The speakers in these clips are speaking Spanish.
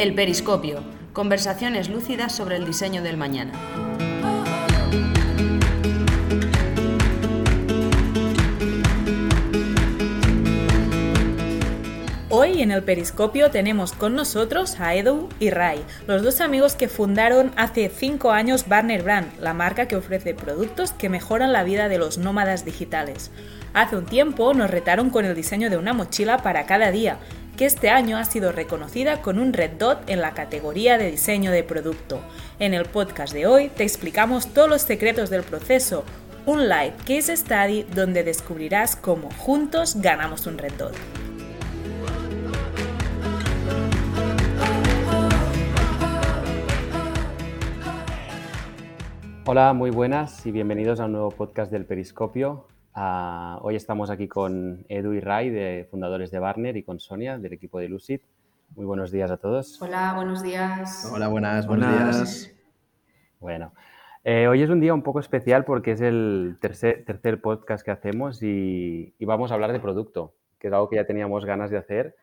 El Periscopio, conversaciones lúcidas sobre el diseño del mañana. Hoy en el Periscopio tenemos con nosotros a Edu y Ray, los dos amigos que fundaron hace 5 años Barner Brand, la marca que ofrece productos que mejoran la vida de los nómadas digitales. Hace un tiempo nos retaron con el diseño de una mochila para cada día, que este año ha sido reconocida con un Red Dot en la categoría de diseño de producto. En el podcast de hoy te explicamos todos los secretos del proceso, un live case study donde descubrirás cómo juntos ganamos un Red Dot. Hola, muy buenas y bienvenidos a un nuevo podcast del Periscopio. Ah, hoy estamos aquí con Edu y Ray, de fundadores de Barner, y con Sonia, del equipo de Lucid. Muy buenos días a todos. Hola, buenos días. Hola, buenas, buenos días. Bueno, eh, hoy es un día un poco especial porque es el tercer, tercer podcast que hacemos y, y, vamos a hablar de producto, que es algo que ya teníamos ganas de hacer.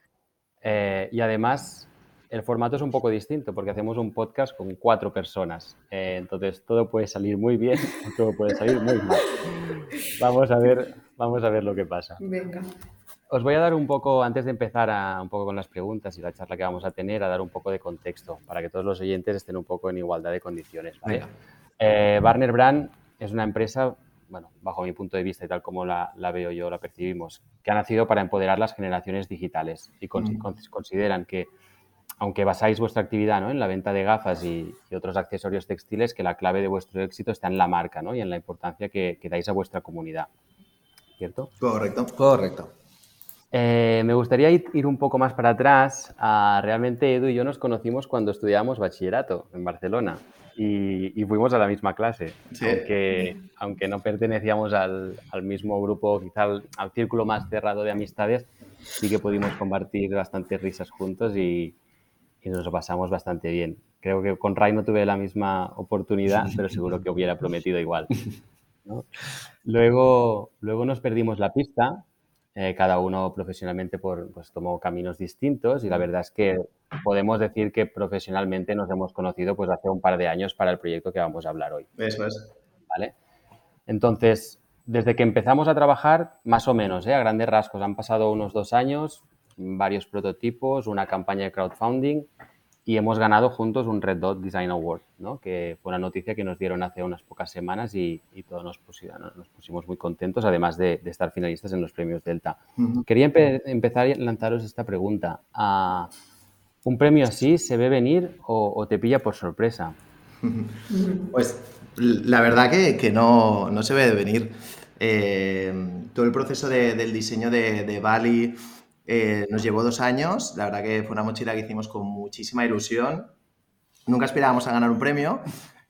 Eh, y además el formato es un poco distinto porque hacemos un podcast con cuatro personas. Eh, entonces todo puede salir muy bien todo puede salir muy mal. Vamos a ver, vamos a ver lo que pasa. Venga. Os voy a dar un poco, antes de empezar a, un poco con las preguntas y la charla que vamos a tener, a dar un poco de contexto para que todos los oyentes estén un poco en igualdad de condiciones. ¿vale? Eh, Barner Brand es una empresa, bueno, bajo mi punto de vista y tal como la, la, veo yo, la percibimos, que ha nacido para empoderar las generaciones digitales y con, mm. consideran que aunque basáis vuestra actividad ¿no? en la venta de gafas y, y, otros accesorios textiles, que la clave de vuestro éxito está en la marca ¿no? y en la importancia que, que dais a vuestra comunidad. ¿Cierto? Correcto, correcto. Eh, me gustaría ir, ir, un poco más para atrás. A, realmente Edu y yo nos conocimos cuando estudiábamos bachillerato en Barcelona y, y fuimos a la misma clase. Sí. Aunque, aunque, no pertenecíamos al, al mismo grupo, quizá al, al, círculo más cerrado de amistades, sí que pudimos compartir bastantes risas juntos y, y nos lo pasamos bastante bien. Creo que con Ray no tuve la misma oportunidad, pero seguro que hubiera prometido igual. ¿no? Luego, luego nos perdimos la pista, eh, cada uno profesionalmente por, pues, tomó caminos distintos y la verdad es que podemos decir que profesionalmente nos hemos conocido pues hace un par de años para el proyecto que vamos a hablar hoy. Eso es. ¿Vale? Entonces, desde que empezamos a trabajar, más o menos, ¿eh? a grandes rasgos, han pasado unos dos años, varios prototipos, una campaña de crowdfunding y hemos ganado juntos un Red Dot Design Award, ¿no? que fue una noticia que nos dieron hace unas pocas semanas y, y todos nos pusimos, nos pusimos, muy contentos, además de, de, estar finalistas en los premios Delta. Uh -huh. Quería empe empezar a lanzaros esta pregunta. Uh, ¿Un premio así se ve venir o, o, te pilla por sorpresa? Pues la verdad que, que no, no, se ve venir. Eh, todo el proceso de, del diseño de, de Bali eh, nos llevó dos años, la verdad que fue una mochila que hicimos con muchísima ilusión. Nunca esperábamos a ganar un premio,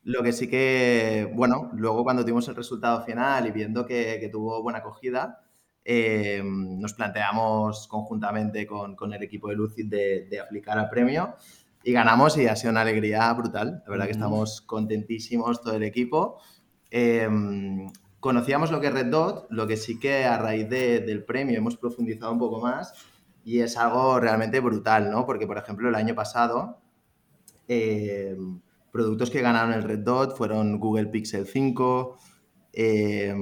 lo que sí que, bueno, luego cuando tuvimos el resultado final y viendo que, que tuvo buena acogida, eh, nos planteamos conjuntamente con, con, el equipo de Lucid de, de, aplicar al premio y ganamos y ha sido una alegría brutal. La verdad que estamos contentísimos todo el equipo. Eh, conocíamos lo que es Red Dot, lo que sí que a raíz de, del premio hemos profundizado un poco más y es algo realmente brutal, ¿no? Porque, por ejemplo, el año pasado, eh, productos que ganaron el Red Dot fueron Google Pixel 5, eh,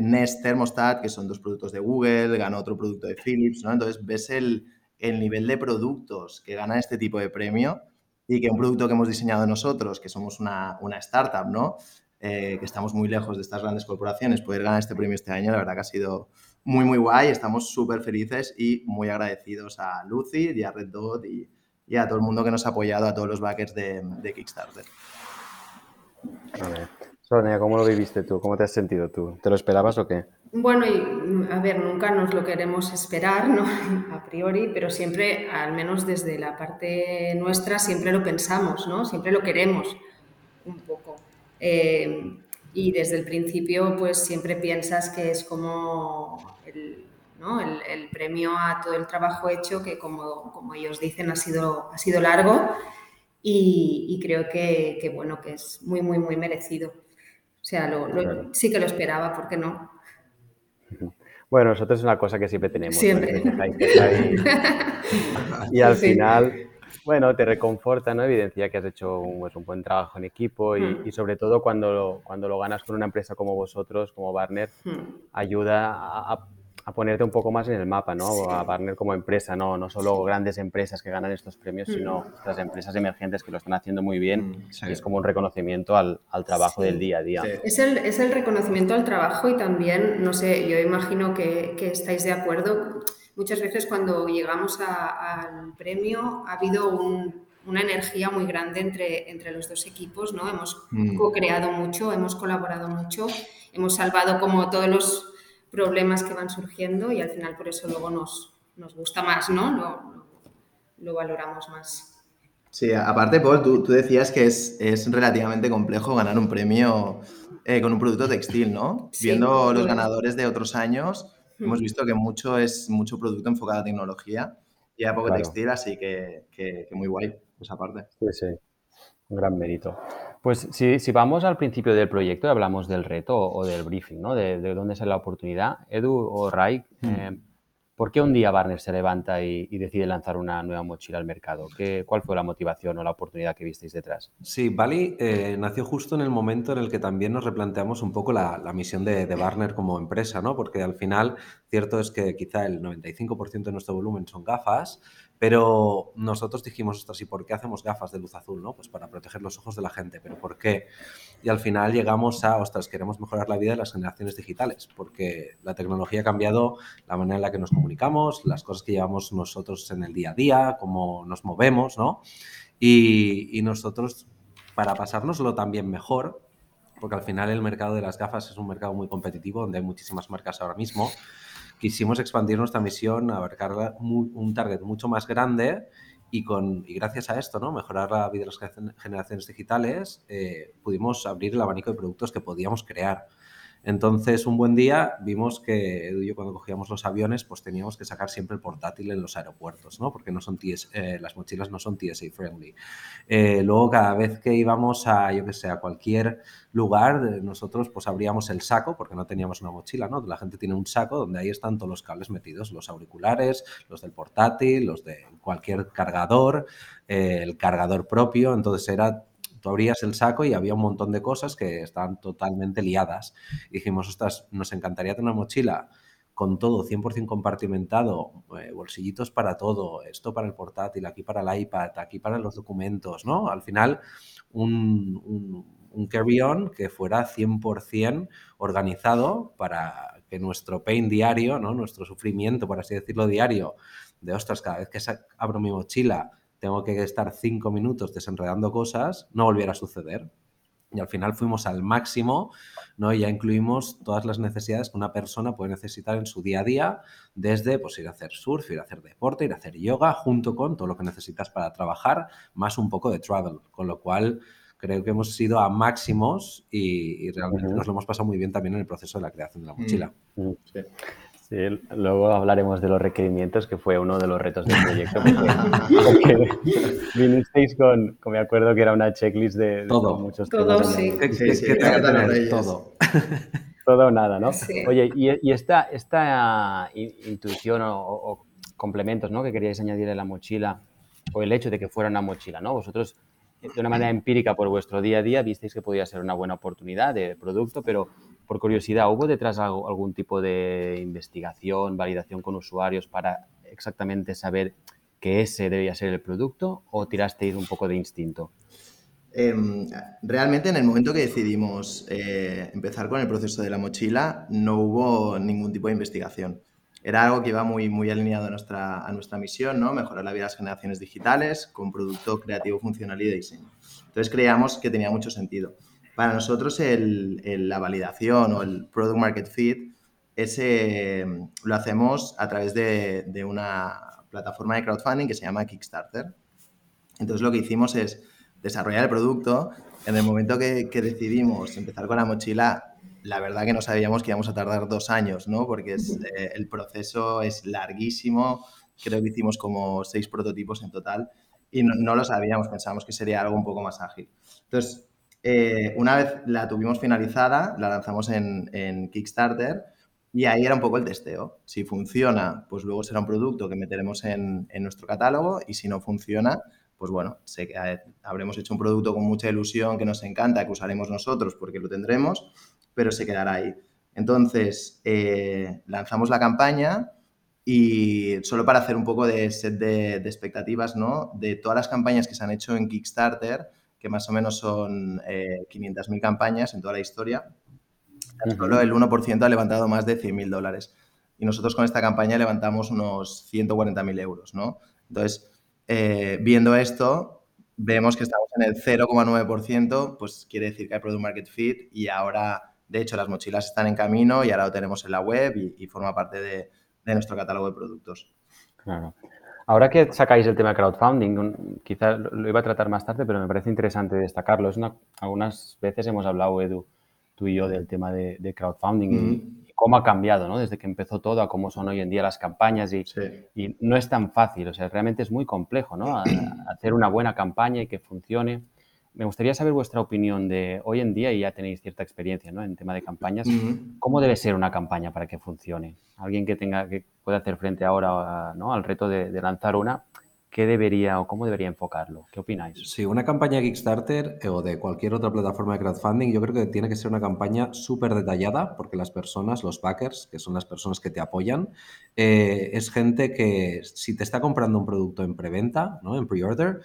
Nest Thermostat, que son dos productos de Google, ganó otro producto de Philips, ¿no? Entonces ves el, el nivel de productos que gana este tipo de premio y que un producto que hemos diseñado nosotros, que somos una, una startup, ¿no? Eh, que estamos muy lejos de estas grandes corporaciones, poder ganar este premio este año, la verdad que ha sido muy, muy guay. Estamos súper felices y muy agradecidos a Lucy y a Red Dot y, y, a todo el mundo que nos ha apoyado, a todos los backers de, de Kickstarter. Sonia, ¿cómo lo viviste tú? ¿Cómo te has sentido tú? ¿Te lo esperabas o qué? Bueno, y, a ver, nunca nos lo queremos esperar, ¿no? A priori, pero siempre, al menos desde la parte nuestra, siempre lo pensamos, ¿no? Siempre lo queremos un poco. Eh, y desde el principio, pues siempre piensas que es como el, ¿no? el, el, premio a todo el trabajo hecho, que como, como ellos dicen, ha sido, ha sido largo y, y creo que, que, bueno, que es muy, muy, muy merecido. O sea, lo, lo, sí que lo esperaba, ¿por qué no? Bueno, nosotros es una cosa que siempre tenemos. Siempre. ¿no? Y al sí. final bueno, te reconforta, ¿no? Evidencia que has hecho un, pues, un buen trabajo en equipo y, y, sobre todo cuando lo, cuando lo ganas con una empresa como vosotros, como Barner, hmm. ayuda a, a, ponerte un poco más en el mapa, ¿no? A Barner como empresa, ¿no? No solo grandes empresas que ganan estos premios, sino las empresas emergentes que lo están haciendo muy bien y es como un reconocimiento al, al trabajo del día a día. Es, el, es el reconocimiento al trabajo y también, no sé, yo imagino que, que estáis de acuerdo muchas veces cuando llegamos al premio ha habido una energía muy grande entre, entre los dos equipos, ¿no? Hemos mm. co-creado mucho, hemos colaborado mucho, hemos salvado como todos los problemas que van surgiendo y al final por eso luego nos, nos gusta más, ¿no? Lo, lo, valoramos más. Sí, aparte, Paul, tú, tú decías que es, es, relativamente complejo ganar un premio eh, con un producto textil, ¿no? Viendo los ganadores de otros años, Hemos visto que mucho es mucho producto enfocado a tecnología y a poco textil, así que, muy guay esa parte. Sí, sí, un gran mérito. Pues si, si, vamos al principio del proyecto y hablamos del reto o, del briefing, ¿no? De, de, dónde sale la oportunidad, Edu o Ray, mm. ¿Por qué un día Barnes se levanta y, decide lanzar una nueva mochila al mercado? ¿Qué, ¿Cuál fue la motivación o la oportunidad que visteis detrás? Sí, Bali eh, nació justo en el momento en el que también nos replanteamos un poco la, misión de, de, Barner como empresa, ¿no? Porque al final, cierto es que quizá el 95% de nuestro volumen son gafas, pero nosotros dijimos, ostras, ¿y por qué hacemos gafas de luz azul? ¿no? Pues para proteger los ojos de la gente, pero ¿por qué? Y al final llegamos a, ostras, queremos mejorar la vida de las generaciones digitales, porque la tecnología ha cambiado la manera en la que nos comunicamos, las cosas que llevamos nosotros en el día a día, cómo nos movemos, ¿no? Y, y nosotros, para pasárnoslo también mejor, porque al final el mercado de las gafas es un mercado muy competitivo, donde hay muchísimas marcas ahora mismo, quisimos expandir nuestra misión, abarcar un target mucho más grande y, con, y gracias a esto, ¿no? mejorar la vida de las generaciones digitales, eh, pudimos abrir el abanico de productos que podíamos crear. Entonces, un buen día vimos que Edu y yo cuando cogíamos los aviones, pues teníamos que sacar siempre el portátil en los aeropuertos, ¿no? Porque no son eh, las mochilas no son TSA friendly. Eh, luego, cada vez que íbamos a, yo que sé, a cualquier lugar, nosotros pues abríamos el saco, porque no teníamos una mochila, ¿no? La gente tiene un saco donde ahí están todos los cables metidos, los auriculares, los del portátil, los de cualquier cargador, eh, el cargador propio, entonces era tú abrías el saco y había un montón de cosas que estaban totalmente liadas. Y dijimos, ostras, nos encantaría tener una mochila con todo 100% compartimentado, eh, bolsillitos para todo, esto para el portátil, aquí para el iPad, aquí para los documentos, ¿no? Al final, un, un, carry-on que fuera 100% organizado para que nuestro pain diario. Nuestro sufrimiento, por así decirlo, diario, de ostras, cada vez que abro mi mochila tengo que estar cinco minutos desenredando cosas, no volviera a suceder. Y al final fuimos al máximo, ¿no? Y ya incluimos todas las necesidades que una persona puede necesitar en su día a día, desde pues, ir a hacer surf, ir a hacer deporte, ir a hacer yoga, junto con todo lo que necesitas para trabajar, más un poco de travel. Con lo cual, creo que hemos sido a máximos y, realmente nos lo hemos pasado muy bien también en el proceso de la creación de la mochila. Mm, sí. Sí, luego hablaremos de los requerimientos, que fue uno de los retos del proyecto. Porque, vinisteis con, me acuerdo que era una checklist de, todo. muchos todo, sí. todo. todo o nada, ¿no? Oye, y, esta, esta intuición o, complementos ¿no? que queríais añadir en la mochila, o el hecho de que fuera una mochila, ¿no? Vosotros, de una manera empírica por vuestro día a día, visteis que podía ser una buena oportunidad de producto, pero por curiosidad, ¿hubo detrás algún tipo de investigación, validación con usuarios para exactamente saber que ese debía ser el producto o tirasteis un poco de instinto? Em, realmente en el momento que decidimos eh, empezar con el proceso de la mochila no hubo ningún tipo de investigación. Era algo que iba muy, muy alineado a nuestra, a nuestra misión, ¿no? mejorar la vida de las generaciones digitales con producto creativo, funcional y de diseño. Entonces creíamos que tenía mucho sentido. Para nosotros la validación o el product market fit ese, lo hacemos a través de, una plataforma de crowdfunding que se llama Kickstarter. Entonces lo que hicimos es desarrollar el producto. En el momento que, decidimos empezar con la mochila, la verdad que no sabíamos que íbamos a tardar dos años, ¿no? Porque eh, el proceso es larguísimo. Creo que hicimos como seis prototipos en total y no, no, lo sabíamos, pensábamos que sería algo un poco más ágil. Entonces, eh, una vez la tuvimos finalizada, la lanzamos en, Kickstarter y ahí era un poco el testeo. Si funciona, pues luego será un producto que meteremos en, nuestro catálogo y si no funciona, pues bueno, habremos hecho un producto con mucha ilusión que nos encanta, que usaremos nosotros porque lo tendremos, pero se quedará ahí. Entonces, eh, lanzamos la campaña y solo para hacer un poco de set de, expectativas, ¿no? De todas las campañas que se han hecho en Kickstarter, que más o menos son 500.000 eh, campañas en toda la historia, solo el 1% ha levantado más de 100.000 dólares. Y nosotros con esta campaña levantamos unos 140.000 euros, ¿no? Entonces, eh, viendo esto, vemos que estamos en el 0,9%, pues quiere decir que hay Product Market Fit y ahora, de hecho, las mochilas están en camino y ahora lo tenemos en la web y forma parte de, de nuestro catálogo de productos. Claro. Ahora que sacáis el tema de crowdfunding, quizás lo iba a tratar más tarde, pero me parece interesante destacarlo. Es algunas veces hemos hablado, Edu, tú y yo, del tema de, crowdfunding y, cómo ha cambiado, ¿no? Desde que empezó todo a cómo son hoy en día las campañas y, y no es tan fácil, o sea, realmente es muy complejo, ¿no? hacer una buena campaña y que funcione me gustaría saber vuestra opinión de hoy en día, y ya tenéis cierta experiencia ¿no? en tema de campañas, ¿cómo debe ser una campaña para que funcione? Alguien que tenga que pueda hacer frente ahora ¿no? al reto de, lanzar una, ¿qué debería o cómo debería enfocarlo? ¿Qué opináis? Sí, una campaña Kickstarter eh, o de cualquier otra plataforma de crowdfunding, yo creo que tiene que ser una campaña súper detallada porque las personas, los backers, que son las personas que te apoyan, eh, es gente que si te está comprando un producto en preventa, ¿no? en pre-order,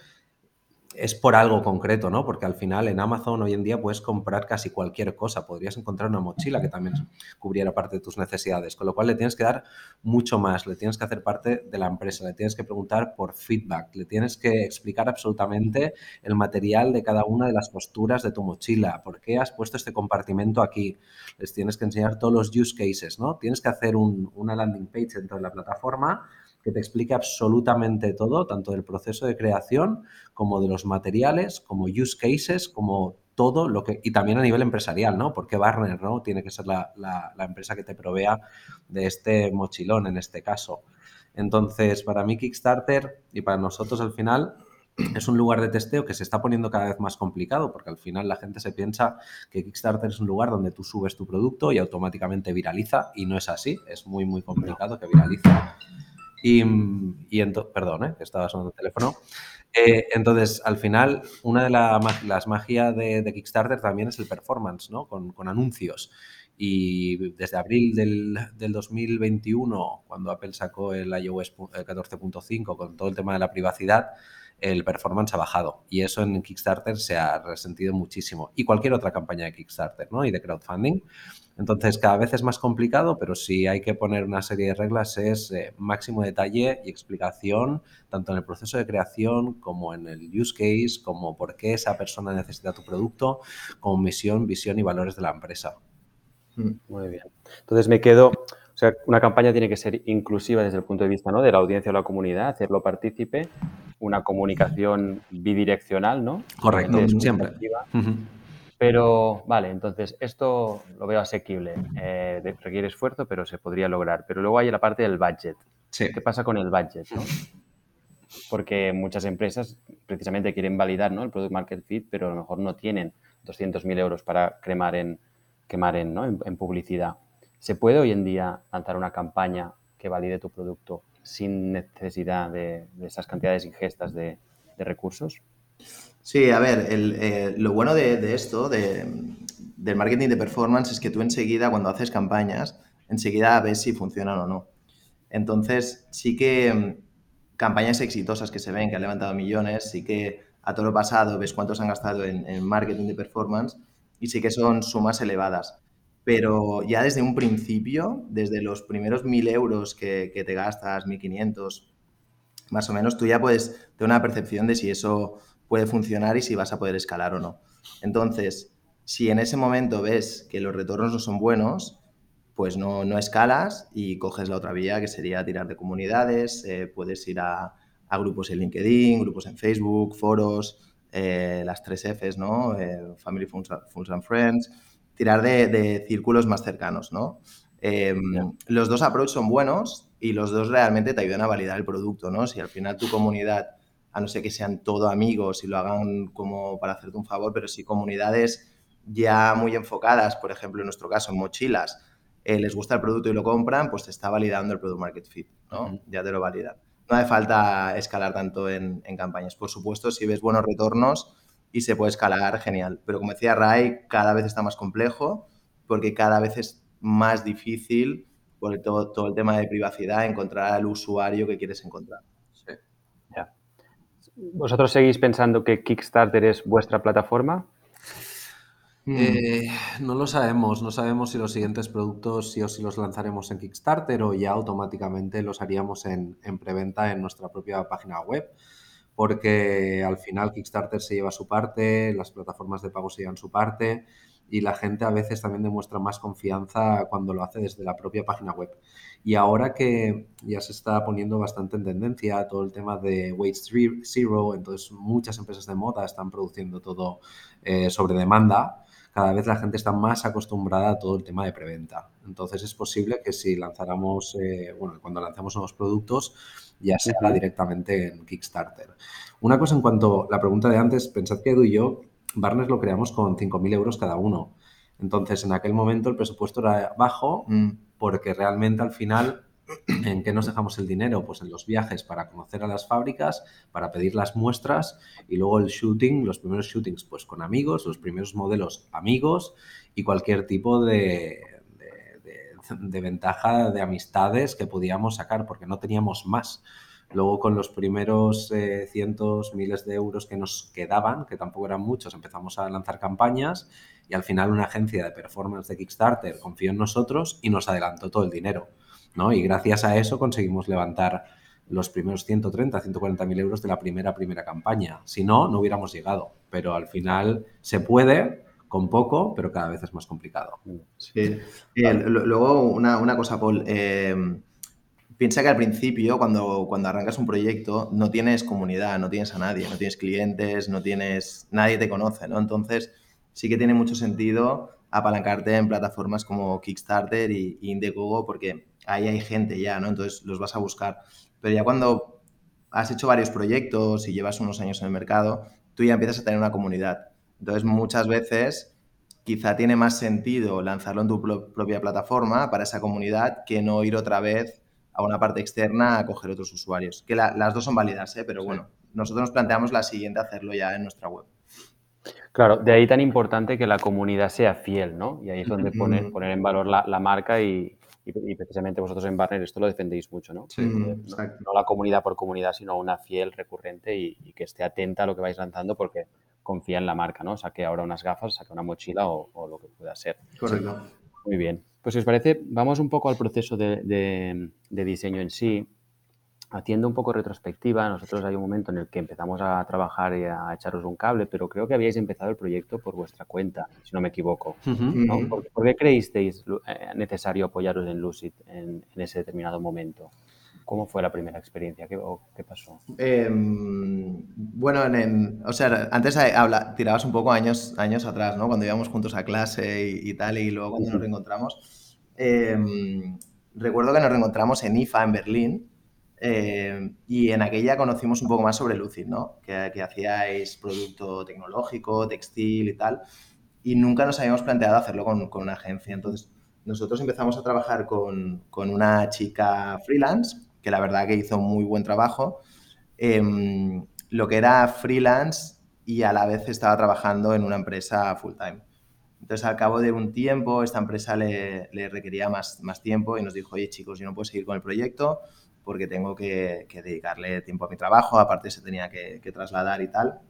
es por algo concreto, ¿no? Porque al final en Amazon hoy en día puedes comprar casi cualquier cosa. Podrías encontrar una mochila que también cubriera parte de tus necesidades, con lo cual le tienes que dar mucho más, le tienes que hacer parte de la empresa, le tienes que preguntar por feedback, le tienes que explicar absolutamente el material de cada una de las posturas de tu mochila, por qué has puesto este compartimento aquí, les tienes que enseñar todos los use cases, ¿no? Tienes que hacer una landing page dentro de la plataforma que te explique absolutamente todo, tanto del proceso de creación como de los materiales, como use cases, como todo lo que, y también a nivel empresarial, ¿no? Porque Barner, ¿no? Tiene que ser la, empresa que te provea de este mochilón en este caso. Entonces, para mí Kickstarter y para nosotros al final es un lugar de testeo que se está poniendo cada vez más complicado porque al final la gente se piensa que Kickstarter es un lugar donde tú subes tu producto y automáticamente viraliza y no es así, es muy muy complicado que viralice. Y, y perdón, ¿eh? estaba sonando el teléfono. Eh, entonces, al final, una de las magias de, Kickstarter también es el performance, ¿no? Con, anuncios. Y desde abril del, del, 2021, cuando Apple sacó el iOS 14.5 con todo el tema de la privacidad, el performance ha bajado y eso en Kickstarter se ha resentido muchísimo y cualquier otra campaña de Kickstarter ¿no? y de crowdfunding. Entonces cada vez es más complicado, pero si hay que poner una serie de reglas es eh, máximo detalle y explicación tanto en el proceso de creación como en el use case, como por qué esa persona necesita tu producto, como misión, visión y valores de la empresa. Mm, muy bien. Entonces me quedo, o sea, una campaña tiene que ser inclusiva desde el punto de vista ¿no? de la audiencia o la comunidad, hacerlo partícipe una comunicación bidireccional, ¿no? Correcto, siempre. Pero, vale, entonces esto lo veo asequible. Eh, requiere esfuerzo, pero se podría lograr. Pero luego hay la parte del budget. ¿Qué pasa con el budget? Porque muchas empresas precisamente quieren validar ¿no? el Product Market Fit, pero a lo mejor no tienen 200.000 euros para cremar en, quemar en, ¿no? en publicidad. ¿Se puede hoy en día lanzar una campaña que valide tu producto sin necesidad de, esas cantidades ingestas de, recursos? Sí, a ver, eh, lo bueno de, esto, del marketing de performance, es que tú enseguida, cuando haces campañas, enseguida ves si funcionan o no. Entonces, sí que mm, campañas exitosas que se ven, que han levantado millones, sí que a todo lo pasado ves cuántos han gastado en, en marketing de performance y sí que son sumas elevadas pero ya desde un principio, desde los primeros mil euros que, te gastas, 1.500, más o menos, tú ya puedes tener una percepción de si eso puede funcionar y si vas a poder escalar o no. Entonces, si en ese momento ves que los retornos no son buenos, pues no, no escalas y coges la otra vía, que sería tirar de comunidades, eh, puedes ir a, grupos en LinkedIn, grupos en Facebook, foros, eh, las tres Fs, ¿no? Eh, Family, Funds and Friends tirar de, círculos más cercanos, ¿no? Em, los dos approaches son buenos y los dos realmente te ayudan a validar el producto, ¿no? Si al final tu comunidad, a no ser que sean todo amigos y lo hagan como para hacerte un favor, pero si comunidades ya muy enfocadas, por ejemplo, en nuestro caso, en mochilas, eh, les gusta el producto y lo compran, pues te está validando el product market fit, ¿no? Ya te lo validan. no hace falta escalar tanto en, campañas. Por supuesto, si ves buenos retornos y se puede escalar, genial. Pero como decía Ray, cada vez está más complejo porque cada vez es más difícil por todo, todo el tema de privacidad encontrar al usuario que quieres encontrar. Sí. ¿Vosotros seguís pensando que Kickstarter es vuestra plataforma? Eh, no lo sabemos, no sabemos si los siguientes productos sí o sí los lanzaremos en Kickstarter o ya automáticamente los haríamos en, preventa en nuestra propia página web, porque al final Kickstarter se lleva su parte, las plataformas de pago se llevan su parte y la gente a veces también demuestra más confianza cuando lo hace desde la propia página web. Y ahora que ya se está poniendo bastante en tendencia todo el tema de Wage Zero, entonces muchas empresas de moda están produciendo todo eh, sobre demanda cada vez la gente está más acostumbrada a todo el tema de preventa. Entonces es posible que si lanzáramos, eh, bueno, cuando lancemos nuevos productos, ya se directamente en Kickstarter. Una cosa en cuanto a la pregunta de antes, pensad que Edu y yo, Barnes lo creamos con 5.000 euros cada uno. Entonces, en aquel momento el presupuesto era bajo mm. porque realmente al final ¿En qué nos dejamos el dinero? Pues en los viajes para conocer a las fábricas, para pedir las muestras y luego el shooting, los primeros shootings pues con amigos, los primeros modelos amigos y cualquier tipo de, de, ventaja de amistades que podíamos sacar porque no teníamos más. Luego con los primeros eh, cientos, miles de euros que nos quedaban, que tampoco eran muchos, empezamos a lanzar campañas y al final una agencia de performance de Kickstarter confió en nosotros y nos adelantó todo el dinero. ¿No? Y gracias a eso conseguimos levantar los primeros 130, 140 mil euros de la primera, primera campaña. Si no, no hubiéramos llegado. Pero al final se puede con poco, pero cada vez es más complicado. Sí. luego, una, cosa, Paul. Eh, piensa que al principio, cuando, cuando arrancas un proyecto, no tienes comunidad, no tienes a nadie, no tienes clientes, no tienes... Nadie te conoce, ¿no? Entonces, sí que tiene mucho sentido apalancarte en plataformas como Kickstarter y Indiegogo porque ahí hay gente ya, ¿no? Entonces los vas a buscar. Pero ya cuando has hecho varios proyectos y llevas unos años en el mercado, tú ya empiezas a tener una comunidad. Entonces muchas veces quizá tiene más sentido lanzarlo en tu propia plataforma para esa comunidad que no ir otra vez a una parte externa a coger otros usuarios. Que las dos son válidas, ¿eh? pero bueno, nosotros nos planteamos la siguiente hacerlo ya en nuestra web. Claro, de ahí tan importante que la comunidad sea fiel, ¿no? Y ahí es donde poner, poner en valor la, la marca y, y, precisamente vosotros en Barner esto lo defendéis mucho, ¿no? Sí, no, no, la comunidad por comunidad, sino una fiel recurrente y, que esté atenta a lo que vais lanzando porque confía en la marca, ¿no? Saque ahora unas gafas, saque una mochila o, lo que pueda ser. Correcto. Muy bien. Pues si os parece, vamos un poco al proceso de, de diseño en sí haciendo un poco retrospectiva, nosotros hay un momento en el que empezamos a trabajar y a echaros un cable, pero creo que habíais empezado el proyecto por vuestra cuenta, si no me equivoco. ¿Por, qué creísteis eh, necesario apoyaros en Lucid en, ese determinado momento? ¿Cómo fue la primera experiencia? ¿Qué, qué pasó? Em, bueno, o sea, antes habla, tirabas un poco años, años atrás, ¿no? Cuando íbamos juntos a clase y, tal, y luego cuando nos reencontramos. Em, recuerdo que nos reencontramos en IFA, en Berlín, eh, y en aquella conocimos un poco más sobre Lucid, ¿no? Que, que, hacíais producto tecnológico, textil y tal. Y nunca nos habíamos planteado hacerlo con, con una agencia. Entonces, nosotros empezamos a trabajar con, con, una chica freelance, que la verdad que hizo muy buen trabajo. Em, lo que era freelance y a la vez estaba trabajando en una empresa full time. Entonces, al cabo de un tiempo, esta empresa le, le requería más, más tiempo y nos dijo, oye chicos, yo no puedo seguir con el proyecto, porque tengo que, dedicarle tiempo a mi trabajo, aparte se tenía que, trasladar y tal.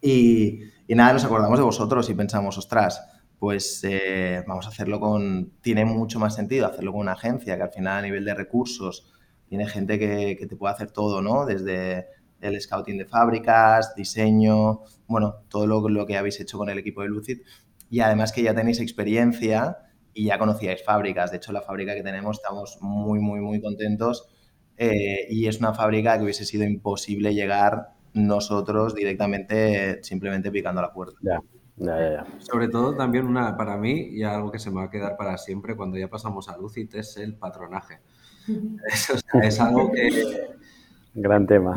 Y, nada, nos acordamos de vosotros y pensamos, ostras, pues eh, vamos a hacerlo con... Tiene mucho más sentido hacerlo con una agencia que al final a nivel de recursos tiene gente que, te puede hacer todo, ¿no? Desde el scouting de fábricas, diseño, bueno, todo lo, lo que habéis hecho con el equipo de Lucid. Y además que ya tenéis experiencia y ya conocíais fábricas. De hecho, la fábrica que tenemos estamos muy, muy, muy contentos eh, y es una fábrica que hubiese sido imposible llegar nosotros directamente simplemente picando la puerta. Sobre todo también una, para mí, y algo que se me va a quedar para siempre cuando ya pasamos a Lucid, es el patronaje. Es, algo que... Gran tema.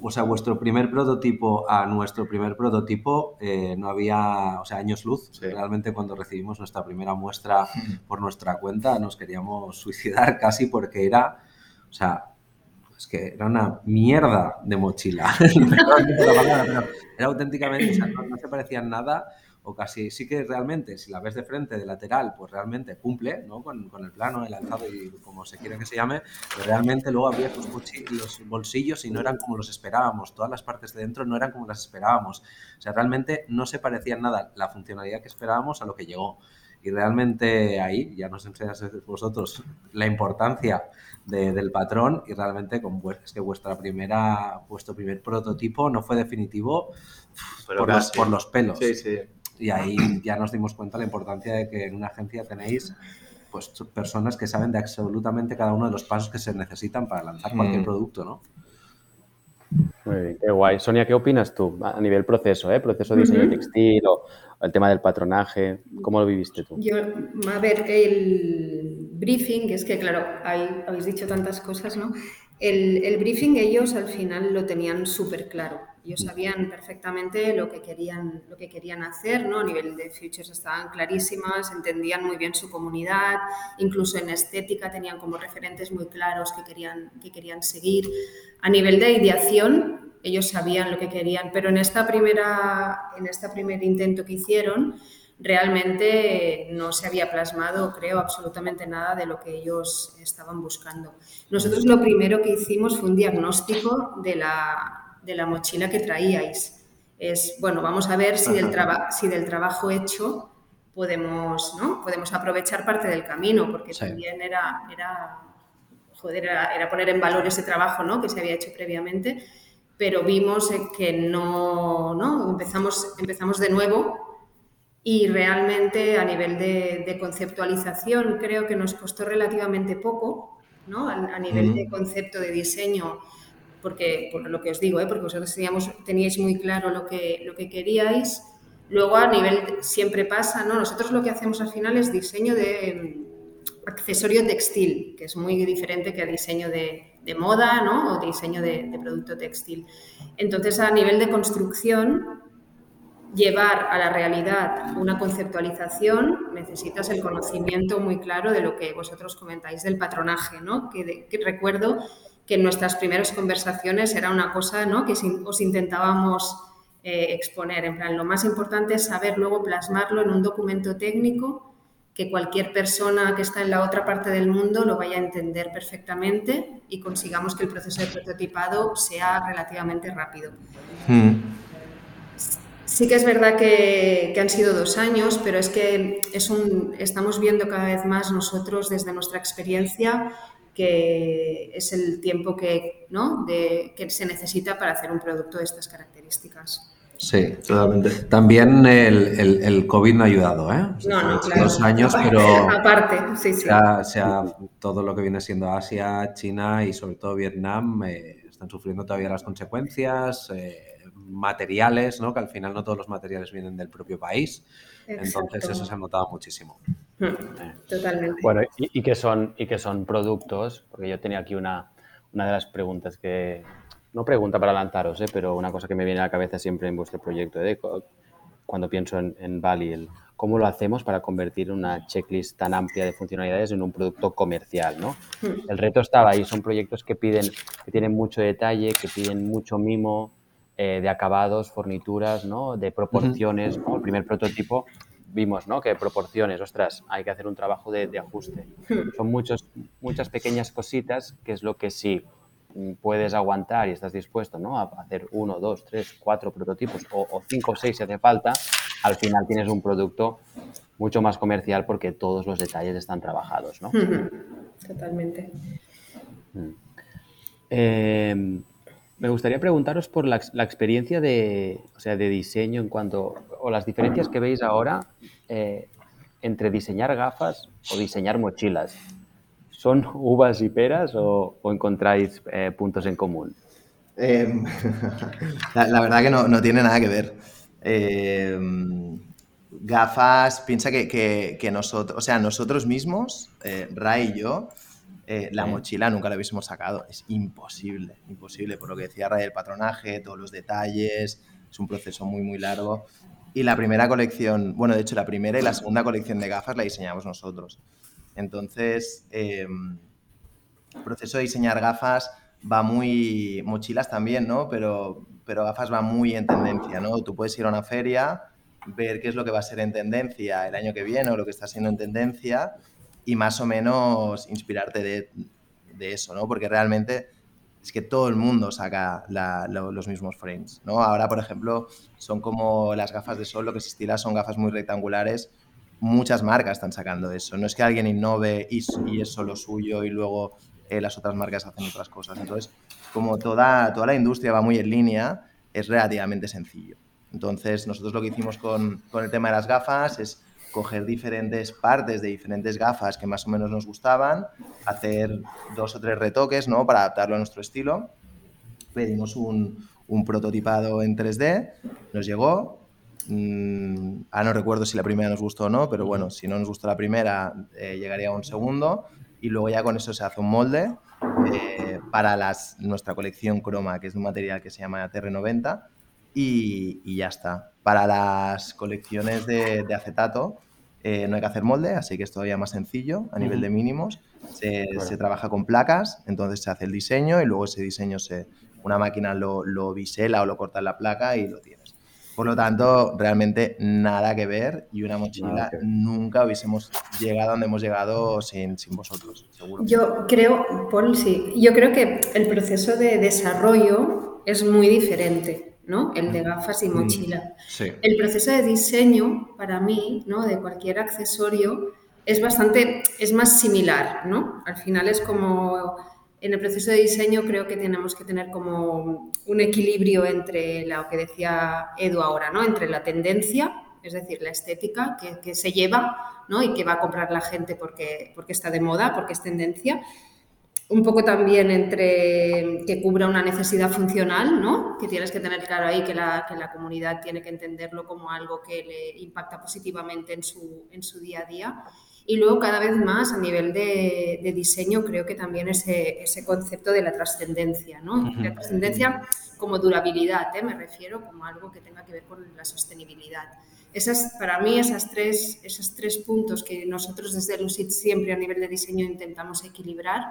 o sea, vuestro primer prototipo a nuestro primer prototipo eh, no había, o sea, años luz. Realmente cuando recibimos nuestra primera muestra por nuestra cuenta nos queríamos suicidar casi porque era o sea, es que era una mierda de mochila. era auténticamente, no, se parecían nada o casi sí que realmente, si la ves de frente, de lateral, pues realmente cumple ¿no? con, el plano, el alzado y como se quiere que se llame, pero realmente luego había los, los bolsillos y no eran como los esperábamos, todas las partes de dentro no eran como las esperábamos. O sea, realmente no se parecía nada la funcionalidad que esperábamos a lo que llegó. Y realmente ahí ya nos enseñas vosotros la importancia del patrón y realmente con, es que vuestra primera, vuestro primer prototipo no fue definitivo por los, por los, pelos. Sí, sí. Y ahí ya nos dimos cuenta la importancia de que en una agencia tenéis pues personas que saben de absolutamente cada uno de los pasos que se necesitan para lanzar cualquier mm. producto, ¿no? Muy bien, qué guay. Sonia, ¿qué opinas tú a nivel proceso, eh? proceso de diseño textil o el tema del patronaje? ¿Cómo lo viviste tú? Yo, a ver, el briefing, es que claro, habéis dicho tantas cosas, ¿no? El, el briefing ellos al final lo tenían súper claro. Ellos sabían perfectamente lo que querían, lo que querían hacer, ¿no? A nivel de futures estaban clarísimas, entendían muy bien su comunidad, incluso en estética tenían como referentes muy claros que querían, que querían seguir. A nivel de ideación, ellos sabían lo que querían, pero en esta primera, en este primer intento que hicieron, realmente no se había plasmado, creo, absolutamente nada de lo que ellos estaban buscando. Nosotros lo primero que hicimos fue un diagnóstico de la, de la mochila que traíais. Es, bueno, vamos a ver si del, si del trabajo hecho podemos, ¿no? podemos aprovechar parte del camino, porque también era, era, joder, era, poner en valor ese trabajo ¿no? que se había hecho previamente, pero vimos que no, ¿no? Empezamos, empezamos de nuevo y realmente a nivel de, conceptualización creo que nos costó relativamente poco, ¿no? a, nivel de concepto de diseño porque por lo que os digo, ¿eh? porque vosotros teníais muy claro lo que, lo que queríais. Luego a nivel, siempre pasa, ¿no? Nosotros lo que hacemos al final es diseño de mm, accesorio textil, que es muy diferente que diseño de, de moda, ¿no? O diseño de, de producto textil. Entonces, a nivel de construcción, llevar a la realidad una conceptualización, necesitas el conocimiento muy claro de lo que vosotros comentáis del patronaje, ¿no? Que, que recuerdo que en nuestras primeras conversaciones era una cosa ¿no? que os intentábamos eh, exponer. En plan, lo más importante es saber luego plasmarlo en un documento técnico que cualquier persona que está en la otra parte del mundo lo vaya a entender perfectamente y consigamos que el proceso de prototipado sea relativamente rápido. Hmm. Sí que es verdad que, que, han sido dos años, pero es que es un, estamos viendo cada vez más nosotros desde nuestra experiencia que es el tiempo que, ¿no? de, que se necesita para hacer un producto de estas características. Sí, totalmente. También el, el, el COVID no ha ayudado, ¿eh? No, no, claro. Dos años, pero... Aparte, sí, sí. Sea, todo lo que viene siendo Asia, China y sobre todo Vietnam eh, están sufriendo todavía las consecuencias eh, materiales, ¿no? Que al final no todos los materiales vienen del propio país. Entonces eso se ha notado muchísimo. Totalmente. Bueno, y, que son, y que son productos, porque yo tenía aquí una, una de las preguntas que, no pregunta para lanzaros, ¿eh? pero una cosa que me viene a la cabeza siempre en vuestro proyecto de cuando pienso en, en Bali, el, cómo lo hacemos para convertir una checklist tan amplia de funcionalidades en un producto comercial, ¿no? Mm. El reto estaba ahí, son proyectos que piden, que tienen mucho detalle, que piden mucho mimo, eh, de acabados, fornituras, ¿no? de proporciones. El primer prototipo vimos ¿no? que proporciones, ostras, hay que hacer un trabajo de, ajuste. Son muchos, muchas pequeñas cositas que es lo que sí puedes aguantar y estás dispuesto ¿no? a hacer uno, dos, tres, cuatro prototipos o, cinco o seis si hace falta, al final tienes un producto mucho más comercial porque todos los detalles están trabajados. ¿no? Totalmente. Mm. Eh, me gustaría preguntaros por la, experiencia de, o sea, de diseño en cuanto, o las diferencias que veis ahora eh, entre diseñar gafas o diseñar mochilas. ¿Son uvas y peras o, encontráis eh, puntos en común? Em, la, verdad que no, tiene nada que ver. Em, gafas, piensa que, que, nosotros, o sea, nosotros mismos, eh, Ray y yo, eh, la mochila nunca la hubiésemos sacado. Es imposible, imposible. Por lo que decía Ray, el patronaje, todos los detalles, es un proceso muy, muy largo. Y la primera colección, bueno, de hecho, la primera y la segunda colección de gafas la diseñamos nosotros. Entonces, em, el proceso de diseñar gafas va muy, mochilas también, ¿no? Pero, pero gafas va muy en tendencia, ¿no? Tú puedes ir a una feria, ver qué es lo que va a ser en tendencia el año que viene o lo que está siendo en tendencia y más o menos inspirarte de, de eso, ¿no? Porque realmente es que todo el mundo saca los mismos frames, ¿no? Ahora, por ejemplo, son como las gafas de sol, lo que se estila son gafas muy rectangulares. Muchas marcas están sacando eso. No es que alguien innove y, y es solo suyo y luego eh, las otras marcas hacen otras cosas. Entonces, como toda, toda la industria va muy en línea, es relativamente sencillo. Entonces, nosotros lo que hicimos con, con el tema de las gafas es coger diferentes partes de diferentes gafas que más o menos nos gustaban, hacer dos o tres retoques ¿no? para adaptarlo a nuestro estilo. Pedimos un, un prototipado en 3D, nos llegó. Mm, ah, no recuerdo si la primera nos gustó o no, pero bueno, si no nos gustó la primera, eh, llegaría a un segundo y luego ya con eso se hace un molde eh, para las, nuestra colección croma, que es un material que se llama TR90 y, y ya está. Para las colecciones de acetato eh, no hay que hacer molde, así que es todavía más sencillo a nivel de mínimos. Se, trabaja con placas, entonces se hace el diseño y luego ese diseño se, una máquina lo, lo bisela o lo corta en la placa y lo tienes. Por lo tanto, realmente nada que ver y una mochila nunca hubiésemos llegado donde hemos llegado sin, sin, vosotros, seguro. Yo creo, Paul, sí, yo creo que el proceso de desarrollo es muy diferente. ¿No? El de gafas y mochila. El proceso de diseño, para mí, ¿no? De cualquier accesorio, es bastante, es más similar, ¿no? Al final es como, en el proceso de diseño creo que tenemos que tener como un equilibrio entre lo que decía Edu ahora, ¿no? Entre la tendencia, es decir, la estética que, que se lleva, ¿no? Y que va a comprar la gente porque, porque está de moda, porque es tendencia, un poco también entre que cubra una necesidad funcional, ¿no? Que tienes que tener claro ahí que la, que la comunidad tiene que entenderlo como algo que le impacta positivamente en su, en su día a día. Y luego cada vez más a nivel de, de diseño creo que también ese, ese concepto de la trascendencia, ¿no? La trascendencia como durabilidad, ¿eh? me refiero como algo que tenga que ver con la sostenibilidad. Esas, para mí esas tres, esos tres puntos que nosotros desde Lucid siempre a nivel de diseño intentamos equilibrar,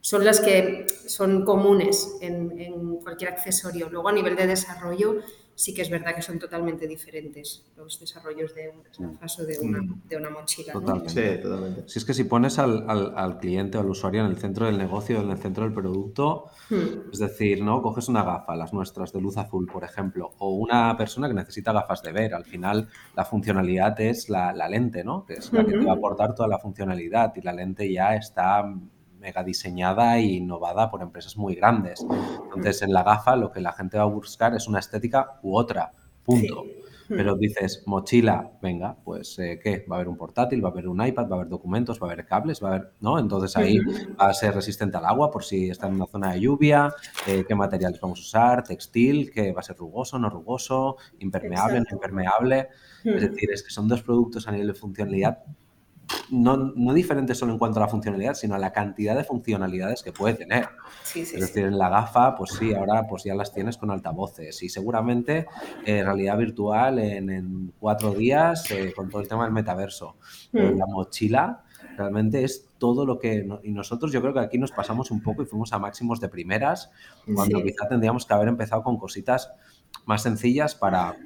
son las que son comunes en, cualquier accesorio. Luego, a nivel de desarrollo, sí que es verdad que son totalmente diferentes los desarrollos de un caso de una, de una mochila. Totalmente. Sí, totalmente. Si es que si pones al, al, cliente o al usuario en el centro del negocio, en el centro del producto, hmm. es decir, ¿no? Coges una gafa, las nuestras de luz azul, por ejemplo, o una persona que necesita gafas de ver. Al final, la funcionalidad es la, la lente, ¿no? Que es la que te va a aportar toda la funcionalidad y la lente ya está mega diseñada e innovada por empresas muy grandes. Entonces, en la gafa lo que la gente va a buscar es una estética u otra, punto. Pero dices, mochila, venga, pues eh, ¿qué? Va a haber un portátil, va a haber un iPad, va a haber documentos, va a haber cables, va a haber, ¿no? Entonces ahí va a ser resistente al agua por si está en una zona de lluvia, eh, qué materiales vamos a usar, textil, que va a ser rugoso, no rugoso, impermeable, no impermeable. Es decir, es que son dos productos a nivel de funcionalidad no, no diferente solo en cuanto a la funcionalidad, sino a la cantidad de funcionalidades que puede tener. es decir, en la gafa, pues sí, ahora pues ya las tienes con altavoces y seguramente eh, realidad virtual en, cuatro días eh, con todo el tema del metaverso. Mm. la mochila realmente es todo lo que... y nosotros yo creo que aquí nos pasamos un poco y fuimos a máximos de primeras, cuando quizá tendríamos que haber empezado con cositas más sencillas para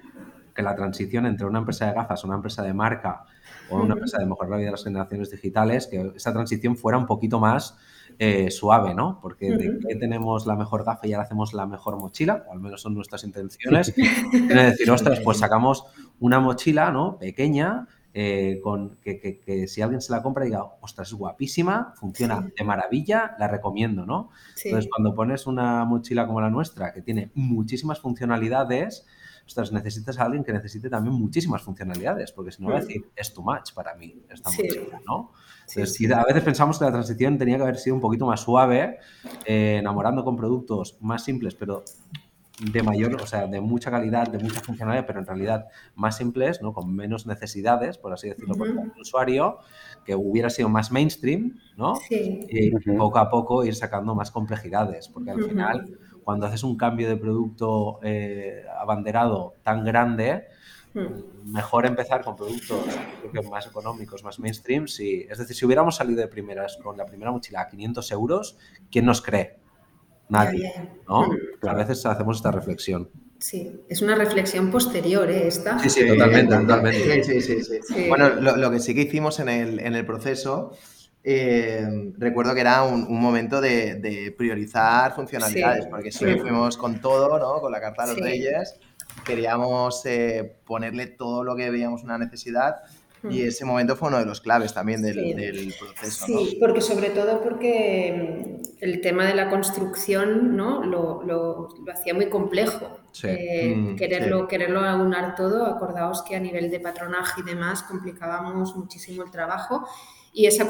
que la transición entre una empresa de gafas, una empresa de marca o una empresa de mejorar la vida de las generaciones digitales, que esa transición fuera un poquito más eh, suave, ¿no? Porque de que tenemos la mejor gafa y ahora hacemos la mejor mochila, o al menos son nuestras intenciones. Quiere decir, ostras, pues sacamos una mochila, ¿no? Pequeña, eh, con que, que, si alguien se la compra diga, ostras, es guapísima, funciona de maravilla, la recomiendo, ¿no? Entonces, cuando pones una mochila como la nuestra, que tiene muchísimas funcionalidades, ostras, necesitas a alguien que necesite también muchísimas funcionalidades, porque si no va a mm. decir, es too much para mí esta mochila, ¿no? Entonces, a veces pensamos que la transición tenía que haber sido un poquito más suave, eh, enamorando con productos más simples, pero de mayor, o sea, de mucha calidad, de mucha funcionalidad, pero en realidad más simples, ¿no? Con menos necesidades, por así decirlo, por el usuario, que hubiera sido más mainstream, ¿no? Y poco a poco ir sacando más complejidades, porque al final cuando haces un cambio de producto eh, abanderado tan grande, hmm. mejor empezar con productos más económicos, más mainstream. Si, es decir, si hubiéramos salido de primeras con la primera mochila a 500 euros, ¿quién nos cree? Nadie. ¿no? Mm. A veces hacemos esta reflexión. Sí, es una reflexión posterior, ¿eh? Esta. Sí, sí, totalmente, totalmente. Sí, sí, sí. Bueno, lo, que sí que hicimos en el, en el proceso, eh, recuerdo que era un, momento de, priorizar funcionalidades, porque sí que fuimos con todo, ¿no? Con la Carta de los Reyes, queríamos eh, ponerle todo lo que veíamos una necesidad y ese momento fue uno de los claves también del, proceso. Sí, porque sobre todo porque mm, el tema de la construcción ¿no? lo, lo, hacía muy complejo. Eh, mm, quererlo, quererlo aunar todo, acordaos que a nivel de patronaje y demás complicábamos muchísimo el trabajo y esa,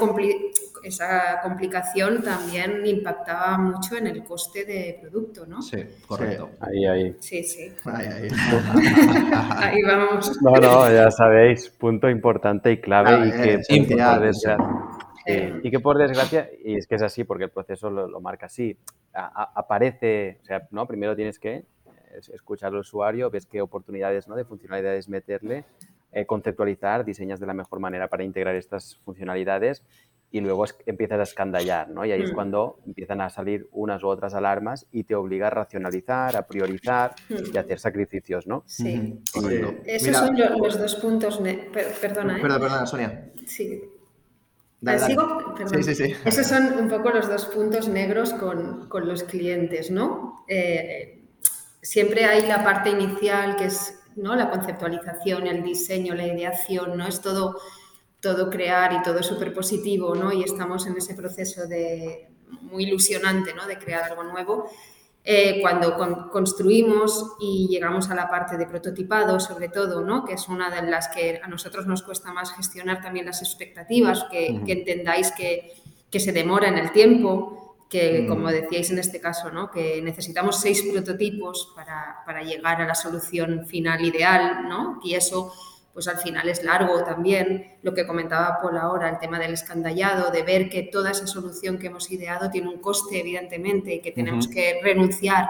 esa complicación también impactaba mucho en el coste de producto, ¿no? Sí, correcto. Ahí, ahí. Sí, sí. Ahí, ahí. ahí vamos. No, no, ya sabéis, punto importante y clave y, que, por desgracia, y que por desgracia, y es que es así porque el proceso lo, marca así, aparece, o sea, ¿no? Primero tienes que escuchar al usuario, ves qué oportunidades ¿no? de funcionalidades meterle eh, conceptualizar, diseñas de la mejor manera para integrar estas funcionalidades y luego empiezas a escandallar, ¿no? Y ahí es mm. cuando empiezan a salir unas u otras alarmas y te obliga a racionalizar, a priorizar y a hacer sacrificios, ¿no? Sí. Esos son los dos puntos... Perdona, ¿eh? Perdona, perdona, Sonia. Sí. ¿Sigo? Sí, sí, sí. Esos son un poco los dos puntos negros con, con los clientes, ¿no? Eh, siempre hay la parte inicial que es ¿no? La conceptualización, el diseño, la ideación, ¿no? Es todo, todo crear y todo súper positivo, ¿no? Y estamos en ese proceso de muy ilusionante, ¿no? De crear algo nuevo. Eh, cuando construimos y llegamos a la parte de prototipado, sobre todo, ¿no? que es una de las que a nosotros nos cuesta más gestionar también las expectativas, que, entendáis que, que, se demora en el tiempo, que, mm. como decíais en este caso, ¿no? que necesitamos seis prototipos para, para, llegar a la solución final ideal, ¿no? y eso pues al final es largo también. Lo que comentaba Paul ahora, el tema del escandallado, de ver que toda esa solución que hemos ideado tiene un coste, evidentemente, y que tenemos que renunciar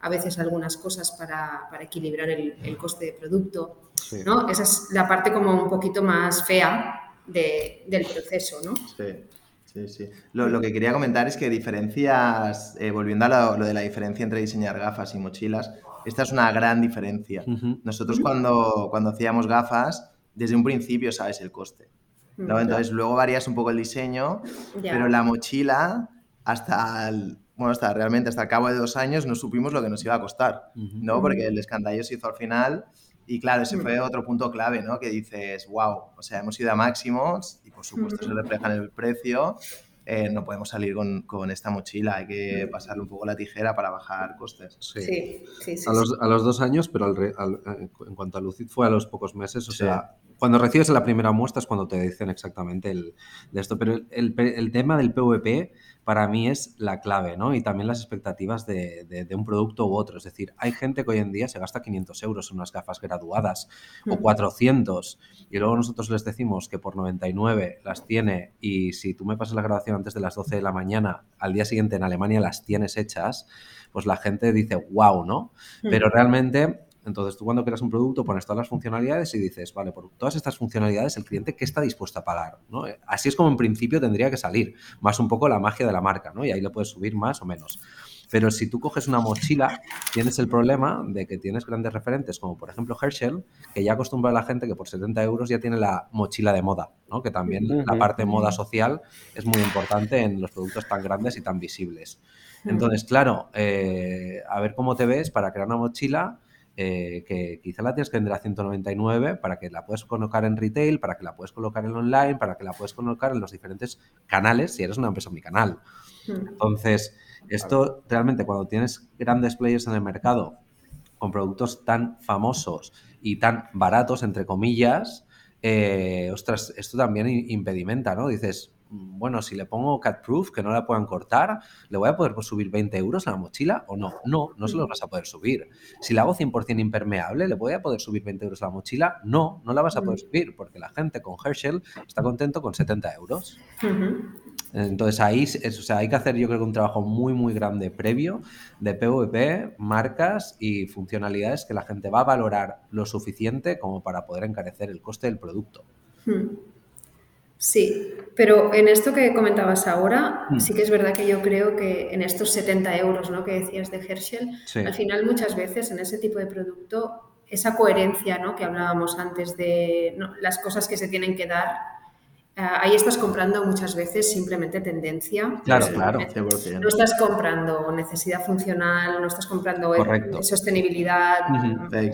a veces a algunas cosas para, para equilibrar el, el, coste de producto. ¿no? Esa es la parte como un poquito más fea de, del proceso. ¿no? Sí. Sí, sí. Lo, que quería comentar es que diferencias, eh, volviendo a lo, de la diferencia entre diseñar gafas y mochilas, esta es una gran diferencia. Nosotros cuando, cuando hacíamos gafas, desde un principio sabes el coste. ¿no? Entonces luego varías un poco el diseño, pero la mochila, hasta bueno, hasta realmente hasta el cabo de dos años no supimos lo que nos iba a costar, ¿no? Porque el escandallo se hizo al final y claro, ese fue otro punto clave, ¿no? Que dices, wow, o sea, hemos ido a máximos y por supuesto se refleja en el precio. Eh, no podemos salir con, con, esta mochila, hay que pasarle un poco la tijera para bajar costes. Sí, sí, sí, a, los, a, los, dos años, pero al, en cuanto a Lucid fue a los pocos meses, o sea, cuando recibes la primera muestra es cuando te dicen exactamente el, de esto, pero el, el tema del PVP para mí es la clave, ¿no? Y también las expectativas de, un producto u otro. Es decir, hay gente que hoy en día se gasta 500 euros en unas gafas graduadas o 400 y luego nosotros les decimos que por 99 las tiene y si tú me pasas la graduación antes de las 12 de la mañana, al día siguiente en Alemania las tienes hechas, pues la gente dice, wow, ¿no? Pero realmente entonces, tú cuando creas un producto pones todas las funcionalidades y dices, vale, por todas estas funcionalidades, el cliente, ¿qué está dispuesto a pagar? ¿no? Así es como en principio tendría que salir, más un poco la magia de la marca, ¿no? Y ahí le puedes subir más o menos. Pero si tú coges una mochila, tienes el problema de que tienes grandes referentes, como por ejemplo Herschel, que ya acostumbra a la gente que por 70 euros ya tiene la mochila de moda, ¿no? que también la parte de moda social es muy importante en los productos tan grandes y tan visibles. Entonces, claro, eh, a ver cómo te ves para crear una mochila eh, que quizá la tienes que vender a 199 para que la puedas colocar en retail, para que la puedas colocar en online, para que la puedas colocar en los diferentes canales si eres una empresa canal hmm. Entonces, esto realmente cuando tienes grandes players en el mercado con productos tan famosos y tan baratos, entre comillas, eh, ostras, esto también impedimenta, ¿no? Dices, bueno, si le pongo cat proof, que no la puedan cortar, ¿le voy a poder subir 20 euros a la mochila o no? No, no se los vas a poder subir. Si la hago 100% impermeable, ¿le voy a poder subir 20 euros a la mochila? No, no la vas a poder subir porque la gente con Herschel está contento con 70 euros. Entonces ahí o hay que hacer yo creo que un trabajo muy muy grande previo de PVP, marcas y funcionalidades que la gente va a valorar lo suficiente como para poder encarecer el coste del producto. Sí, pero en esto que comentabas ahora, mm. sí que es verdad que yo creo que en estos 70 euros ¿no? que decías de Herschel, al final muchas veces en ese tipo de producto, esa coherencia ¿no? que hablábamos antes de las cosas que se tienen que dar, eh, ahí estás comprando muchas veces simplemente tendencia. Claro, claro. No estás comprando necesidad funcional, no estás comprando sostenibilidad,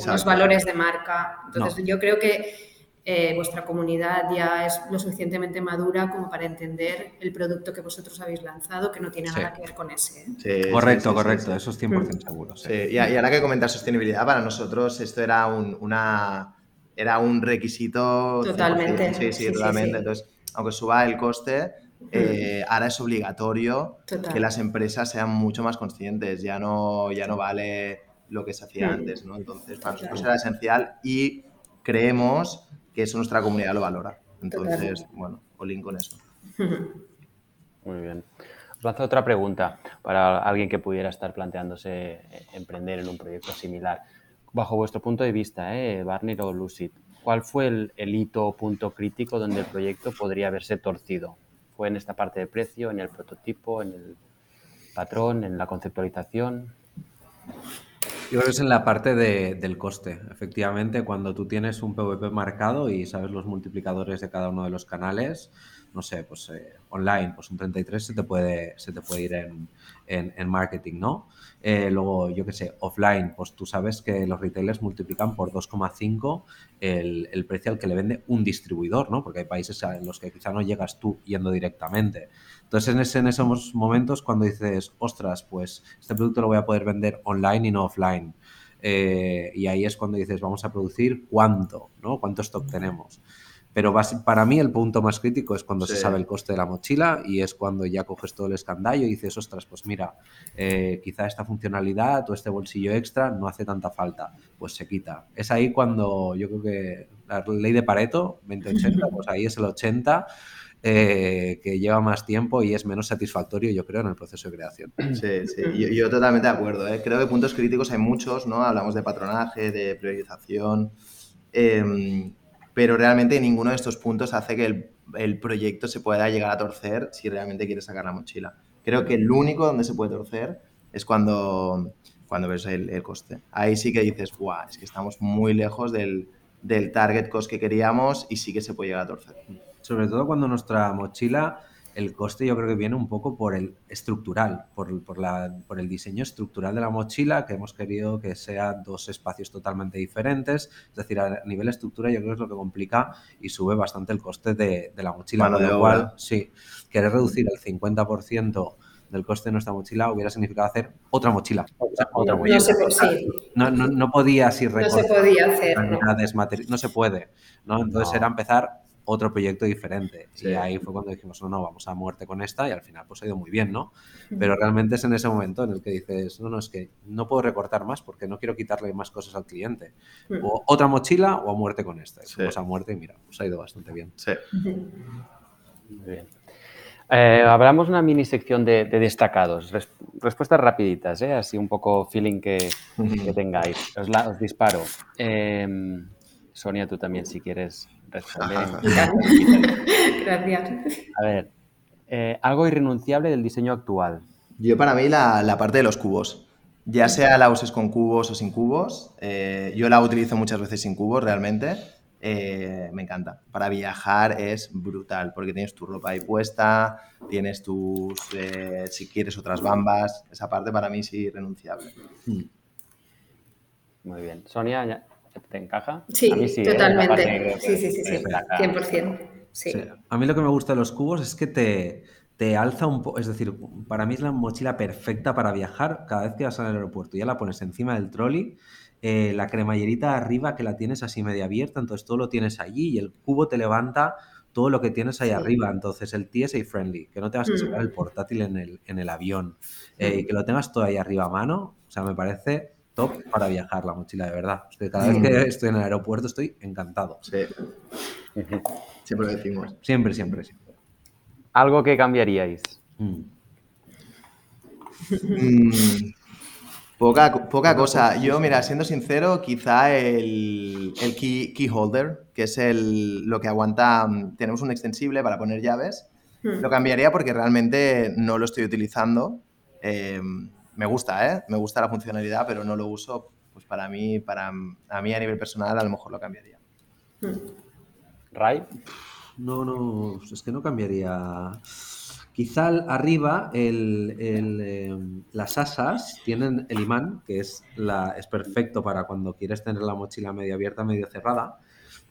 los valores de marca. Entonces yo creo que eh, vuestra comunidad ya es lo suficientemente madura como para entender el producto que vosotros habéis lanzado, que no tiene nada que ver con ese. ¿eh? correcto, correcto, eso es 100% mm. seguro. Y, ahora que comentas sostenibilidad, para nosotros esto era un, una, era un requisito. Totalmente. Sí, sí, totalmente. Entonces, aunque suba el coste, eh, ahora es obligatorio que las empresas sean mucho más conscientes, ya no, ya no vale lo que se hacía antes, ¿no? Entonces, para nosotros era esencial y creemos que eso nuestra comunidad lo valora. Entonces, bueno, olín con eso. Muy bien. Os lanzo otra pregunta para alguien que pudiera estar planteándose eh, emprender en un proyecto similar. Bajo vuestro punto de vista, eh, Barney o Lucid, ¿cuál fue el, el hito o punto crítico donde el proyecto podría haberse torcido? ¿Fue en esta parte de precio, en el prototipo, en el patrón, en la conceptualización? Yo creo que es en la parte del coste. Efectivamente, cuando tú tienes un PVP marcado y sabes los multiplicadores de cada uno de los canales, no sé, pues eh, online, pues un 33 se te puede, se te puede ir en, en, marketing, ¿no? Eh, luego, yo qué sé, offline, pues tú sabes que los retailers multiplican por 2,5 el, el, precio al que le vende un distribuidor, ¿no? Porque hay países en los que quizá no llegas tú yendo directamente. Entonces, en, ese, en esos momentos, cuando dices, ostras, pues este producto lo voy a poder vender online y no offline. Eh, y ahí es cuando dices, vamos a producir cuánto, ¿no? ¿Cuánto stock tenemos? Pero para mí el punto más crítico es cuando se sabe el coste de la mochila y es cuando ya coges todo el escandallo y dices, ostras, pues mira, eh, quizá esta funcionalidad o este bolsillo extra no hace tanta falta, pues se quita. Es ahí cuando yo creo que la ley de Pareto, 20-80, pues ahí es el 80 eh, que lleva más tiempo y es menos satisfactorio, yo creo, en el proceso de creación. Sí, sí, yo, totalmente de acuerdo. ¿eh? Creo que puntos críticos hay muchos, ¿no? Hablamos de patronaje, de priorización, em, pero realmente ninguno de estos puntos hace que el, proyecto se pueda llegar a torcer si realmente quieres sacar la mochila. Creo que el único donde se puede torcer es cuando, cuando ves el, coste. Ahí sí que dices, guau, es que estamos muy lejos del, del target cost que queríamos y sí que se puede llegar a torcer sobre todo cuando nuestra mochila, el coste yo creo que viene un poco por el estructural, por, por, la, por el diseño estructural de la mochila, que hemos querido que sean dos espacios totalmente diferentes. Es decir, a nivel estructura yo creo que es lo que complica y sube bastante el coste de, de la mochila. Con lo cual, sí, querer reducir el 50% del coste de nuestra mochila hubiera significado hacer otra mochila. otra mochila. No, se, no, no, no, podía así No se podía hacer. No, no se puede. ¿no? Entonces era empezar otro proyecto diferente. Y ahí fue cuando dijimos, no, no, vamos a muerte con esta y al final pues ha ido muy bien, ¿no? Pero realmente es en ese momento en el que dices, no, no, es que no puedo recortar más porque no quiero quitarle más cosas al cliente. O otra mochila o a muerte con esta. Y a muerte y mira, pues ha ido bastante bien. Sí. Muy bien. Eh, hablamos una mini sección de, destacados. respuestas rapiditas, ¿eh? así un poco feeling que, tengáis. Os, os disparo. Em, Sonia, tú también, si quieres Gracias. A ver, eh, algo irrenunciable del diseño actual. Yo para mí la, parte de los cubos. Ya sea la uses con cubos o sin cubos, eh, yo la utilizo muchas veces sin cubos realmente. Eh, me encanta. Para viajar es brutal porque tienes tu ropa ahí puesta, tienes tus, si quieres, otras bambas. Esa parte para mí es irrenunciable. Muy bien. Sonia, ya, ¿Te encaja? Sí, ¿eh? totalmente. sí, sí, sí, sí, 100%. Sí. A mí lo que me gusta de los cubos es que te, te alza un poco, es decir, para mí es la mochila perfecta para viajar cada vez que vas al aeropuerto. Ya la pones encima del trolley, eh, la cremallerita arriba que la tienes así media abierta, entonces todo lo tienes allí y el cubo te levanta todo lo que tienes ahí arriba. Entonces el TSA friendly, que no te vas a sacar el portátil en el, en el avión eh, y que lo tengas todo ahí arriba a mano, o sea, me parece top para viajar la mochila, de verdad. cada vez que estoy en el aeropuerto estoy encantado. Sí. Siempre lo decimos. Siempre, siempre, siempre. ¿Algo que cambiaríais? Mm. Mm. Poca, poca cosa. Yo, mira, siendo sincero, quizá el, el key, key, holder, que es el, lo que aguanta, mm, tenemos un extensible para poner llaves, hmm. lo cambiaría porque realmente no lo estoy utilizando. Eh, me gusta, ¿eh? Me gusta la funcionalidad, pero no lo uso. Pues para mí, para a mí a nivel personal, a lo mejor lo cambiaría. Hmm. ¿Ray? No, no, es que no cambiaría Quizá arriba em, las asas tienen el imán, que es, la, es perfecto para cuando quieres tener la mochila medio abierta, medio cerrada,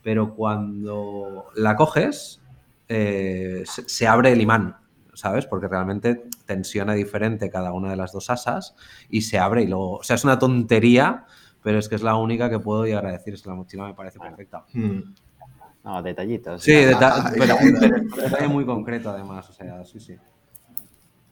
pero cuando la coges eh, se, abre el imán, ¿sabes? Porque realmente tensiona diferente cada una de las dos asas y se abre y luego, o sea, es una tontería, pero es que es la única que puedo llegar a decir, es que la mochila me parece perfecta. Hmm. No, detallitos. Sí, pero un detalle muy concreto además, o sea, sí, sí.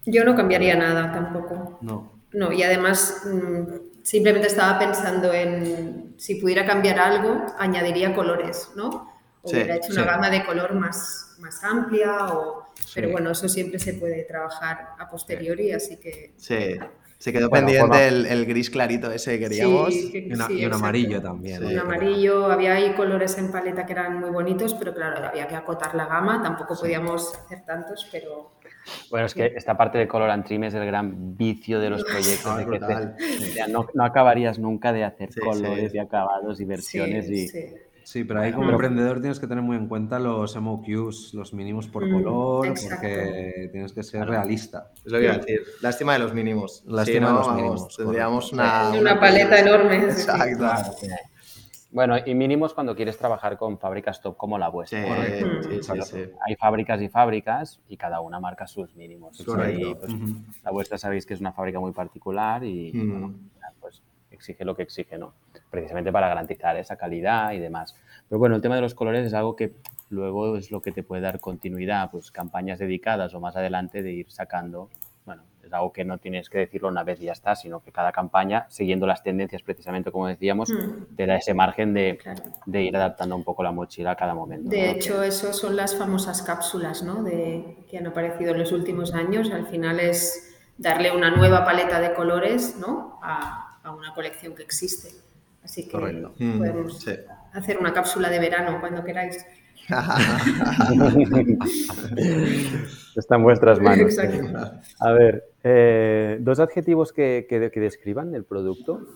Yo no cambiaría nada tampoco. No. No, y además mm, simplemente estaba pensando en si pudiera cambiar algo, añadiría colores, ¿no? O hubiera hecho una gama de color más, más amplia, o... pero bueno, eso siempre se puede trabajar a posteriori, así que... Sí. Se quedó pendiente el, gris clarito ese que queríamos. y, un amarillo también. un amarillo, había ahí colores en paleta que eran muy bonitos, pero claro, había que acotar la gama, tampoco podíamos hacer tantos, pero... Bueno, es que esta parte de color antrim es el gran vicio de los proyectos. no, no, acabarías nunca de hacer colores y acabados y versiones y Sí, pero ahí como emprendedor tienes que tener muy en cuenta los MOQs, los mínimos por mm, color, porque tienes que ser realista. Es lo que iba a decir. Lástima de los mínimos. Lástima de los mínimos. Tendríamos una, una, paleta enorme. Exacto. Bueno, y mínimos cuando quieres trabajar con fábricas top como la vuestra. Sí, sí, sí, Hay fábricas y fábricas y cada una marca sus mínimos. Pues, la vuestra sabéis que es una fábrica muy particular y bueno, pues exige lo que exige, ¿no? Precisamente para garantizar esa calidad y demás. Pero bueno, el tema de los colores es algo que luego es lo que te puede dar continuidad, pues campañas dedicadas o más adelante de ir sacando, bueno, es algo que no tienes que decirlo una vez y ya está, sino que cada campaña, siguiendo las tendencias precisamente como decíamos, mm. te da ese margen de, de, ir adaptando un poco la mochila a cada momento. De hecho, eso son las famosas cápsulas ¿no? de, que han aparecido en los últimos años. Al final es darle una nueva paleta de colores ¿no? a, a una colección que existe. Así que podemos hacer una cápsula de verano cuando queráis. Está en vuestras manos. A ver, eh, dos adjetivos que, que, describan el producto.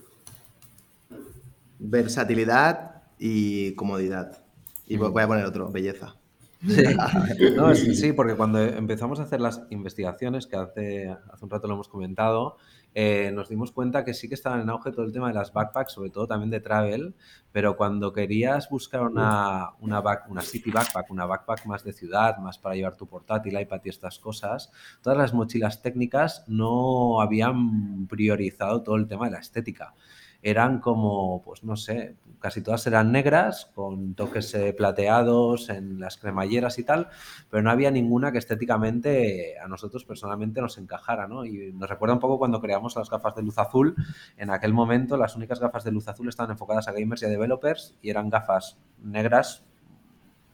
Versatilidad y comodidad. Y voy a poner otro, belleza. Sí. porque cuando empezamos a hacer las investigaciones, que hace, hace un rato lo hemos comentado, eh, nos dimos cuenta que sí que estaban en auge todo el tema de las backpacks, sobre todo también de travel, pero cuando querías buscar una, una, una city backpack, una backpack más de ciudad, más para llevar tu portátil, iPad y estas cosas, todas las mochilas técnicas no habían priorizado todo el tema de la estética eran como, pues no sé, casi todas eran negras, con toques eh, plateados en las cremalleras y tal, pero no había ninguna que estéticamente a nosotros personalmente nos encajara, ¿no? Y nos recuerda un poco cuando creamos las gafas de luz azul, en aquel momento las únicas gafas de luz azul estaban enfocadas a gamers y a developers y eran gafas negras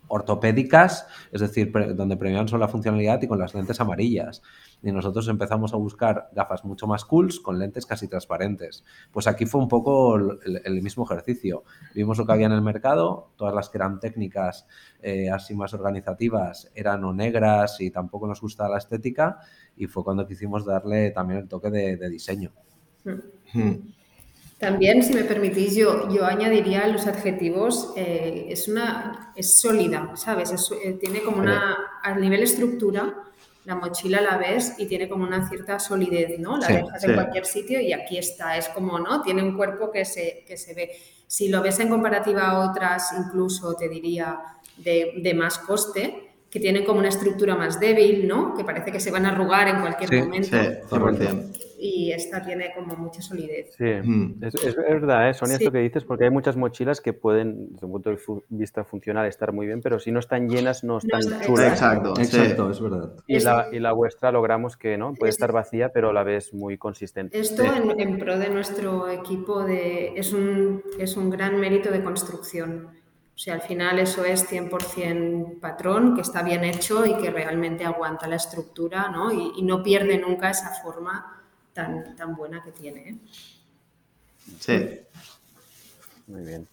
ortopédicas, es decir, donde premiaban solo la funcionalidad y con las lentes amarillas y nosotros empezamos a buscar gafas mucho más cools con lentes casi transparentes. Pues aquí fue un poco el, mismo ejercicio. Vimos lo que había en el mercado, todas las que eran técnicas eh, así más organizativas eran o negras y tampoco nos gustaba la estética y fue cuando quisimos darle también el toque de, diseño. Hmm. También, si me permitís, yo, yo añadiría los adjetivos, eh, es una, es sólida, ¿sabes? Eh, tiene como una, a nivel estructura, la mochila la ves y tiene como una cierta solidez, ¿no? La dejas en cualquier sitio y aquí está, es como, ¿no? Tiene un cuerpo que se, que se ve. Si lo ves en comparativa a otras, incluso te diría de, de más coste, que tienen como una estructura más débil, ¿no? Que parece que se van a arrugar en cualquier momento. Sí, y esta tiene como mucha solidez. Sí, mm. es, verdad, ¿eh? Sonia, esto que dices, porque hay muchas mochilas que pueden, desde un punto de vista funcional, estar muy bien, pero si no están llenas, no están chulas. Exacto, exacto, es verdad. Y la, y la, vuestra logramos que no puede estar vacía, pero a la vez muy consistente. Esto en, pro de nuestro equipo de, es, un, es un gran mérito de construcción. O sea, al final eso es 100% patrón, que está bien hecho y que realmente aguanta la estructura ¿no? Y, y no pierde nunca esa forma tan, tan buena que tiene. ¿eh? Sí. Muy bien.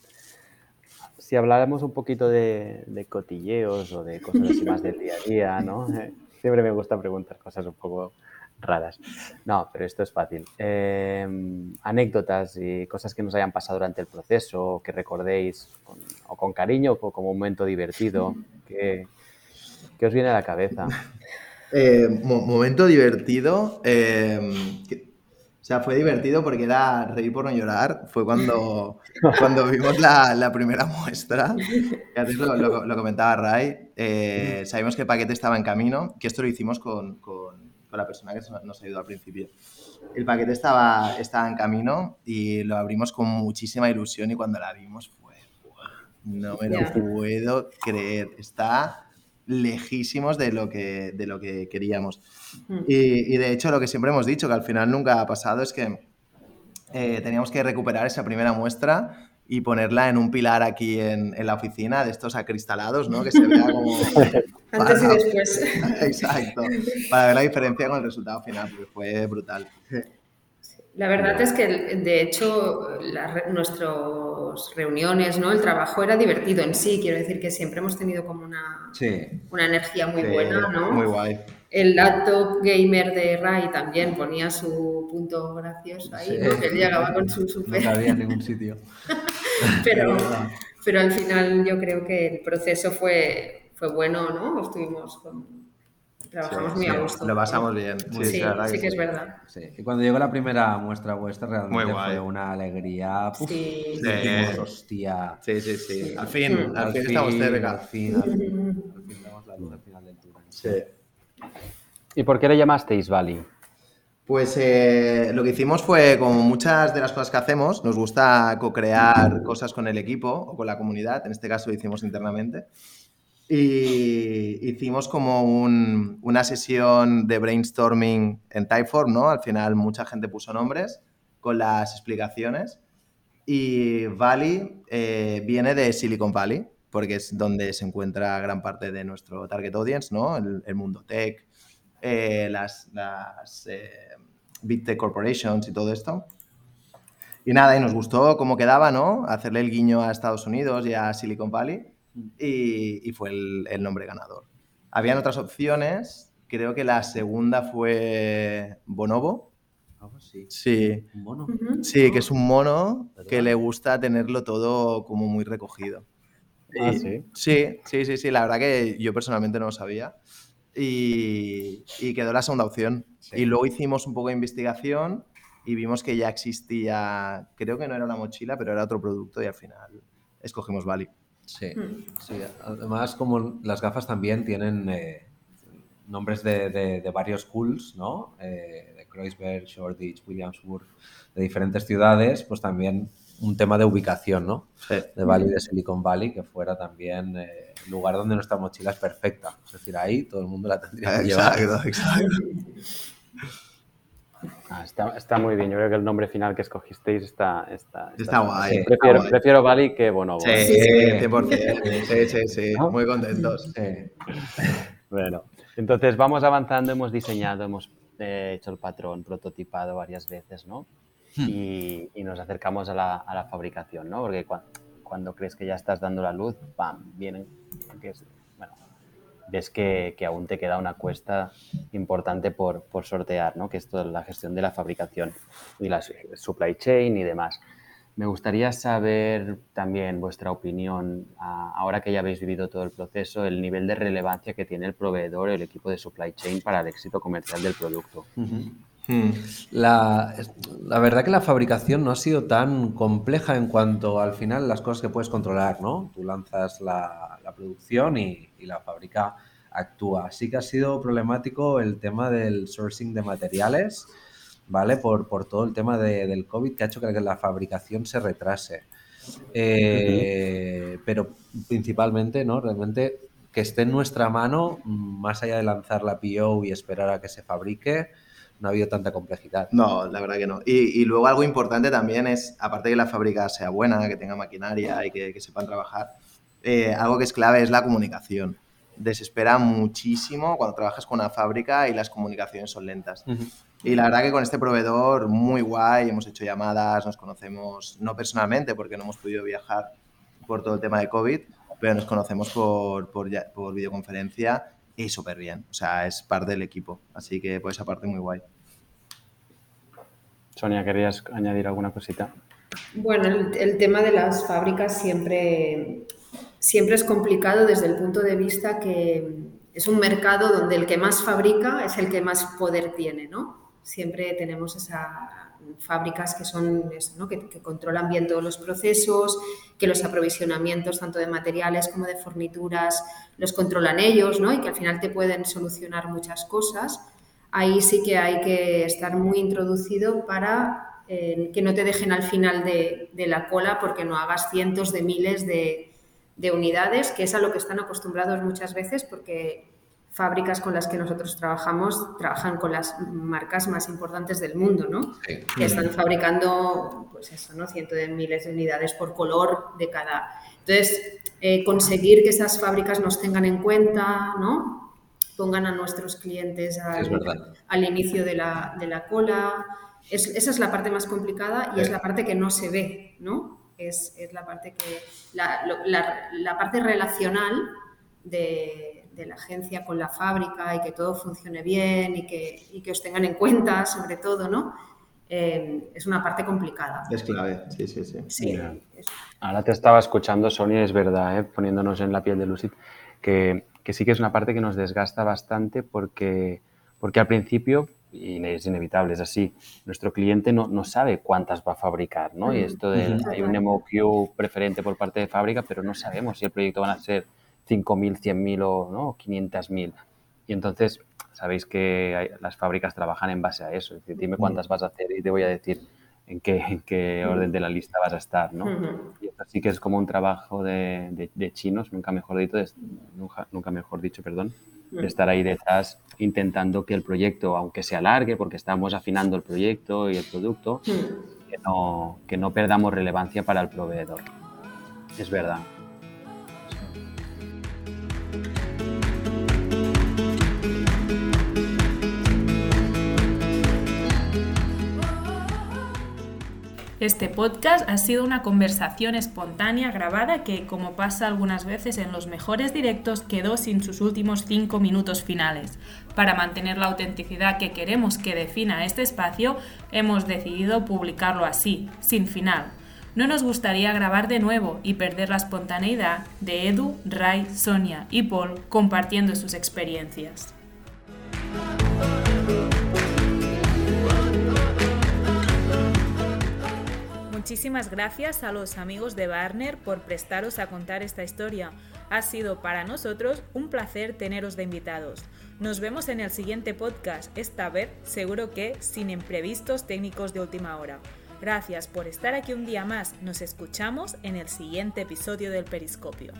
Si habláramos un poquito de, cotilleos o de cosas así más del día a día, ¿no? Siempre me gusta preguntar cosas un poco raras. No, pero esto es fácil. Em, anécdotas y cosas que nos hayan pasado durante el proceso, que recordéis o con cariño o como un momento divertido, que, os viene a la cabeza. Eh, momento divertido. Em, o sea, fue divertido porque era reír por no llorar. Fue cuando, cuando vimos la, primera muestra. Que antes lo, comentaba Ray. Eh, sabíamos que el paquete estaba en camino, que esto lo hicimos con, la persona que nos ayudó al principio. El paquete estaba, estaba en camino y lo abrimos con muchísima ilusión y cuando la vimos fue, no me lo puedo creer. Está lejísimos de lo que, de lo que queríamos. Mm. Y, de hecho lo que siempre hemos dicho, que al final nunca ha pasado, es que eh, teníamos que recuperar esa primera muestra y ponerla en un pilar aquí en, la oficina de estos acristalados, ¿no? Que se vea como... Antes y después. Exacto. Para ver la diferencia con el resultado final, porque fue brutal. La verdad es que, de hecho, nuestras reuniones, ¿no? El trabajo era divertido en sí. Quiero decir que siempre hemos tenido como una, una energía muy buena, ¿no? Muy guay. El laptop gamer de Ray también ponía su punto gracioso ahí, ¿no? Que él llegaba con su super... No había en ningún sitio. pero, pero al final yo creo que el proceso fue, fue bueno, ¿no? Estuvimos con Trabajamos muy a gusto. Lo pasamos bien. Sí, sí, sí, que es verdad. Y cuando llegó la primera muestra vuestra, realmente fue una alegría. sí. hostia. Sí, sí, sí. Al fin, al, fin, estamos cerca. Al fin, al fin, al fin damos la luz al final del túnel. Sí. ¿Y por qué le llamasteis Bali? Pues eh, lo que hicimos fue, como muchas de las cosas que hacemos, nos gusta co-crear cosas con el equipo o con la comunidad, en este caso lo hicimos internamente. Y hicimos como una sesión de brainstorming en Typeform, ¿no? Al final mucha gente puso nombres con las explicaciones. Y Valley eh, viene de Silicon Valley, porque es donde se encuentra gran parte de nuestro target audience, ¿no? El, mundo tech, eh, las, las eh, Big Tech Corporations y todo esto. Y nada, y nos gustó cómo quedaba, ¿no? Hacerle el guiño a Estados Unidos y a Silicon Valley y, fue el, nombre ganador. Habían otras opciones, creo que la segunda fue Bonobo. sí. Sí. Sí, que es un mono que le gusta tenerlo todo como muy recogido. Ah, ¿sí? sí, sí, sí, la verdad que yo personalmente no lo sabía. Y, quedó la segunda opción. Y luego hicimos un poco de investigación y vimos que ya existía, creo que no era una mochila, pero era otro producto y al final escogimos Bali. Sí, hmm. sí. Además, como las gafas también tienen eh, nombres de, varios schools, ¿no? Eh, de Kreuzberg, Shoreditch, Williamsburg, de diferentes ciudades, pues también un tema de ubicación, ¿no? De Valley, de Silicon Valley, que fuera también eh, el lugar donde nuestra mochila es perfecta. Es decir, ahí todo el mundo la tendría que llevar. Exacto, exacto. Ah, está, muy bien. Yo creo que el nombre final que escogisteis está, está, está, guay. prefiero, Bali que Bonobo. Sí, sí, Sí, sí, sí. Muy contentos. bueno, entonces vamos avanzando. Hemos diseñado, hemos eh, hecho el patrón prototipado varias veces, ¿no? Hmm. Y, nos acercamos a la, fabricación, ¿no? Porque cuando, crees que ya estás dando la luz, ¡pam! Vienen, ves que, aún te queda una cuesta importante por, sortear, ¿no? que es toda la gestión de la fabricación y la supply chain y demás. Me gustaría saber también vuestra opinión, ahora que ya habéis vivido todo el proceso, el nivel de relevancia que tiene el proveedor, el equipo de supply chain para el éxito comercial del producto. Hmm. La, la, verdad que la fabricación no ha sido tan compleja en cuanto al final las cosas que puedes controlar, ¿no? Tú lanzas la, la producción y, y la fábrica actúa. Sí que ha sido problemático el tema del sourcing de materiales, ¿vale? Por, por todo el tema de, del COVID que ha hecho que la fabricación se retrase. Eh, pero principalmente, ¿no? Realmente que esté en nuestra mano, más allá de lanzar la PO y esperar a que se fabrique, no ha habido tanta complejidad. No, la verdad que no. Y, luego algo importante también es, aparte de que la fábrica sea buena, que tenga maquinaria y que, que sepan trabajar, eh, algo que es clave es la comunicación. Desespera muchísimo cuando trabajas con una fábrica y las comunicaciones son lentas. Y la verdad que con este proveedor muy guay, hemos hecho llamadas, nos conocemos, no personalmente porque no hemos podido viajar por todo el tema de COVID, pero nos conocemos por, por, por videoconferencia y súper bien. O sea, es parte del equipo. Así que por esa parte muy guay. Sonia, ¿querías añadir alguna cosita? Bueno, el, tema de las fábricas siempre, siempre es complicado desde el punto de vista que es un mercado donde el que más fabrica es el que más poder tiene, ¿no? Siempre tenemos esas fábricas que son que, que, controlan bien todos los procesos, que los aprovisionamientos tanto de materiales como de fornituras los controlan ellos, ¿no? Y que al final te pueden solucionar muchas cosas. Ahí sí que hay que estar muy introducido para que no te dejen al final de, la cola porque no hagas cientos de miles de, unidades, que es a lo que están acostumbrados muchas veces porque fábricas con las que nosotros trabajamos trabajan con las marcas más importantes del mundo, ¿no? Que están fabricando, pues eso, ¿no? Cientos de miles de unidades por color de cada. Entonces, eh, conseguir que esas fábricas nos tengan en cuenta, ¿no? Pongan a nuestros clientes al, inicio de la, de la cola, esa es la parte más complicada y es la parte que no se ve, ¿no? Es, la parte que la, parte relacional de, la agencia con la fábrica y que todo funcione bien y que, que os tengan en cuenta, sobre todo, ¿no? Eh, es una parte complicada. Es clave, sí, sí, sí. Ahora te estaba escuchando, Sonia, es verdad, ¿eh? poniéndonos en la piel de Lucid, que, que, sí que es una parte que nos desgasta bastante porque, porque al principio y es inevitable, es así. Nuestro cliente no, no sabe cuántas va a fabricar, ¿no? Y esto de, hay un MOQ preferente por parte de fábrica, pero no sabemos si el proyecto van a ser 5.000, 100.000 o ¿no? 500.000. Y entonces, sabéis que las fábricas trabajan en base a eso. Es decir, dime cuántas vas a hacer y te voy a decir en qué, en qué orden de la lista vas a estar, ¿no? Y esto sí que es como un trabajo de, de, chinos, nunca mejor dicho, nunca, nunca mejor dicho, perdón, de estar ahí detrás intentando que el proyecto, aunque se alargue, porque estamos afinando el proyecto y el producto, que, no, que no perdamos relevancia para el proveedor. Es verdad. Este podcast ha sido una conversación espontánea grabada que, como pasa algunas veces en los mejores directos, quedó sin sus últimos cinco minutos finales. Para mantener la autenticidad que queremos que defina este espacio, hemos decidido publicarlo así, sin final. No nos gustaría grabar de nuevo y perder la espontaneidad de Edu, Ray, Sonia y Paul compartiendo sus experiencias. Muchísimas gracias a los amigos de Barner por prestaros a contar esta historia. Ha sido para nosotros un placer teneros de invitados. Nos vemos en el siguiente podcast, esta vez seguro que sin imprevistos técnicos de última hora. Gracias por estar aquí un día más. Nos escuchamos en el siguiente episodio del Periscopio.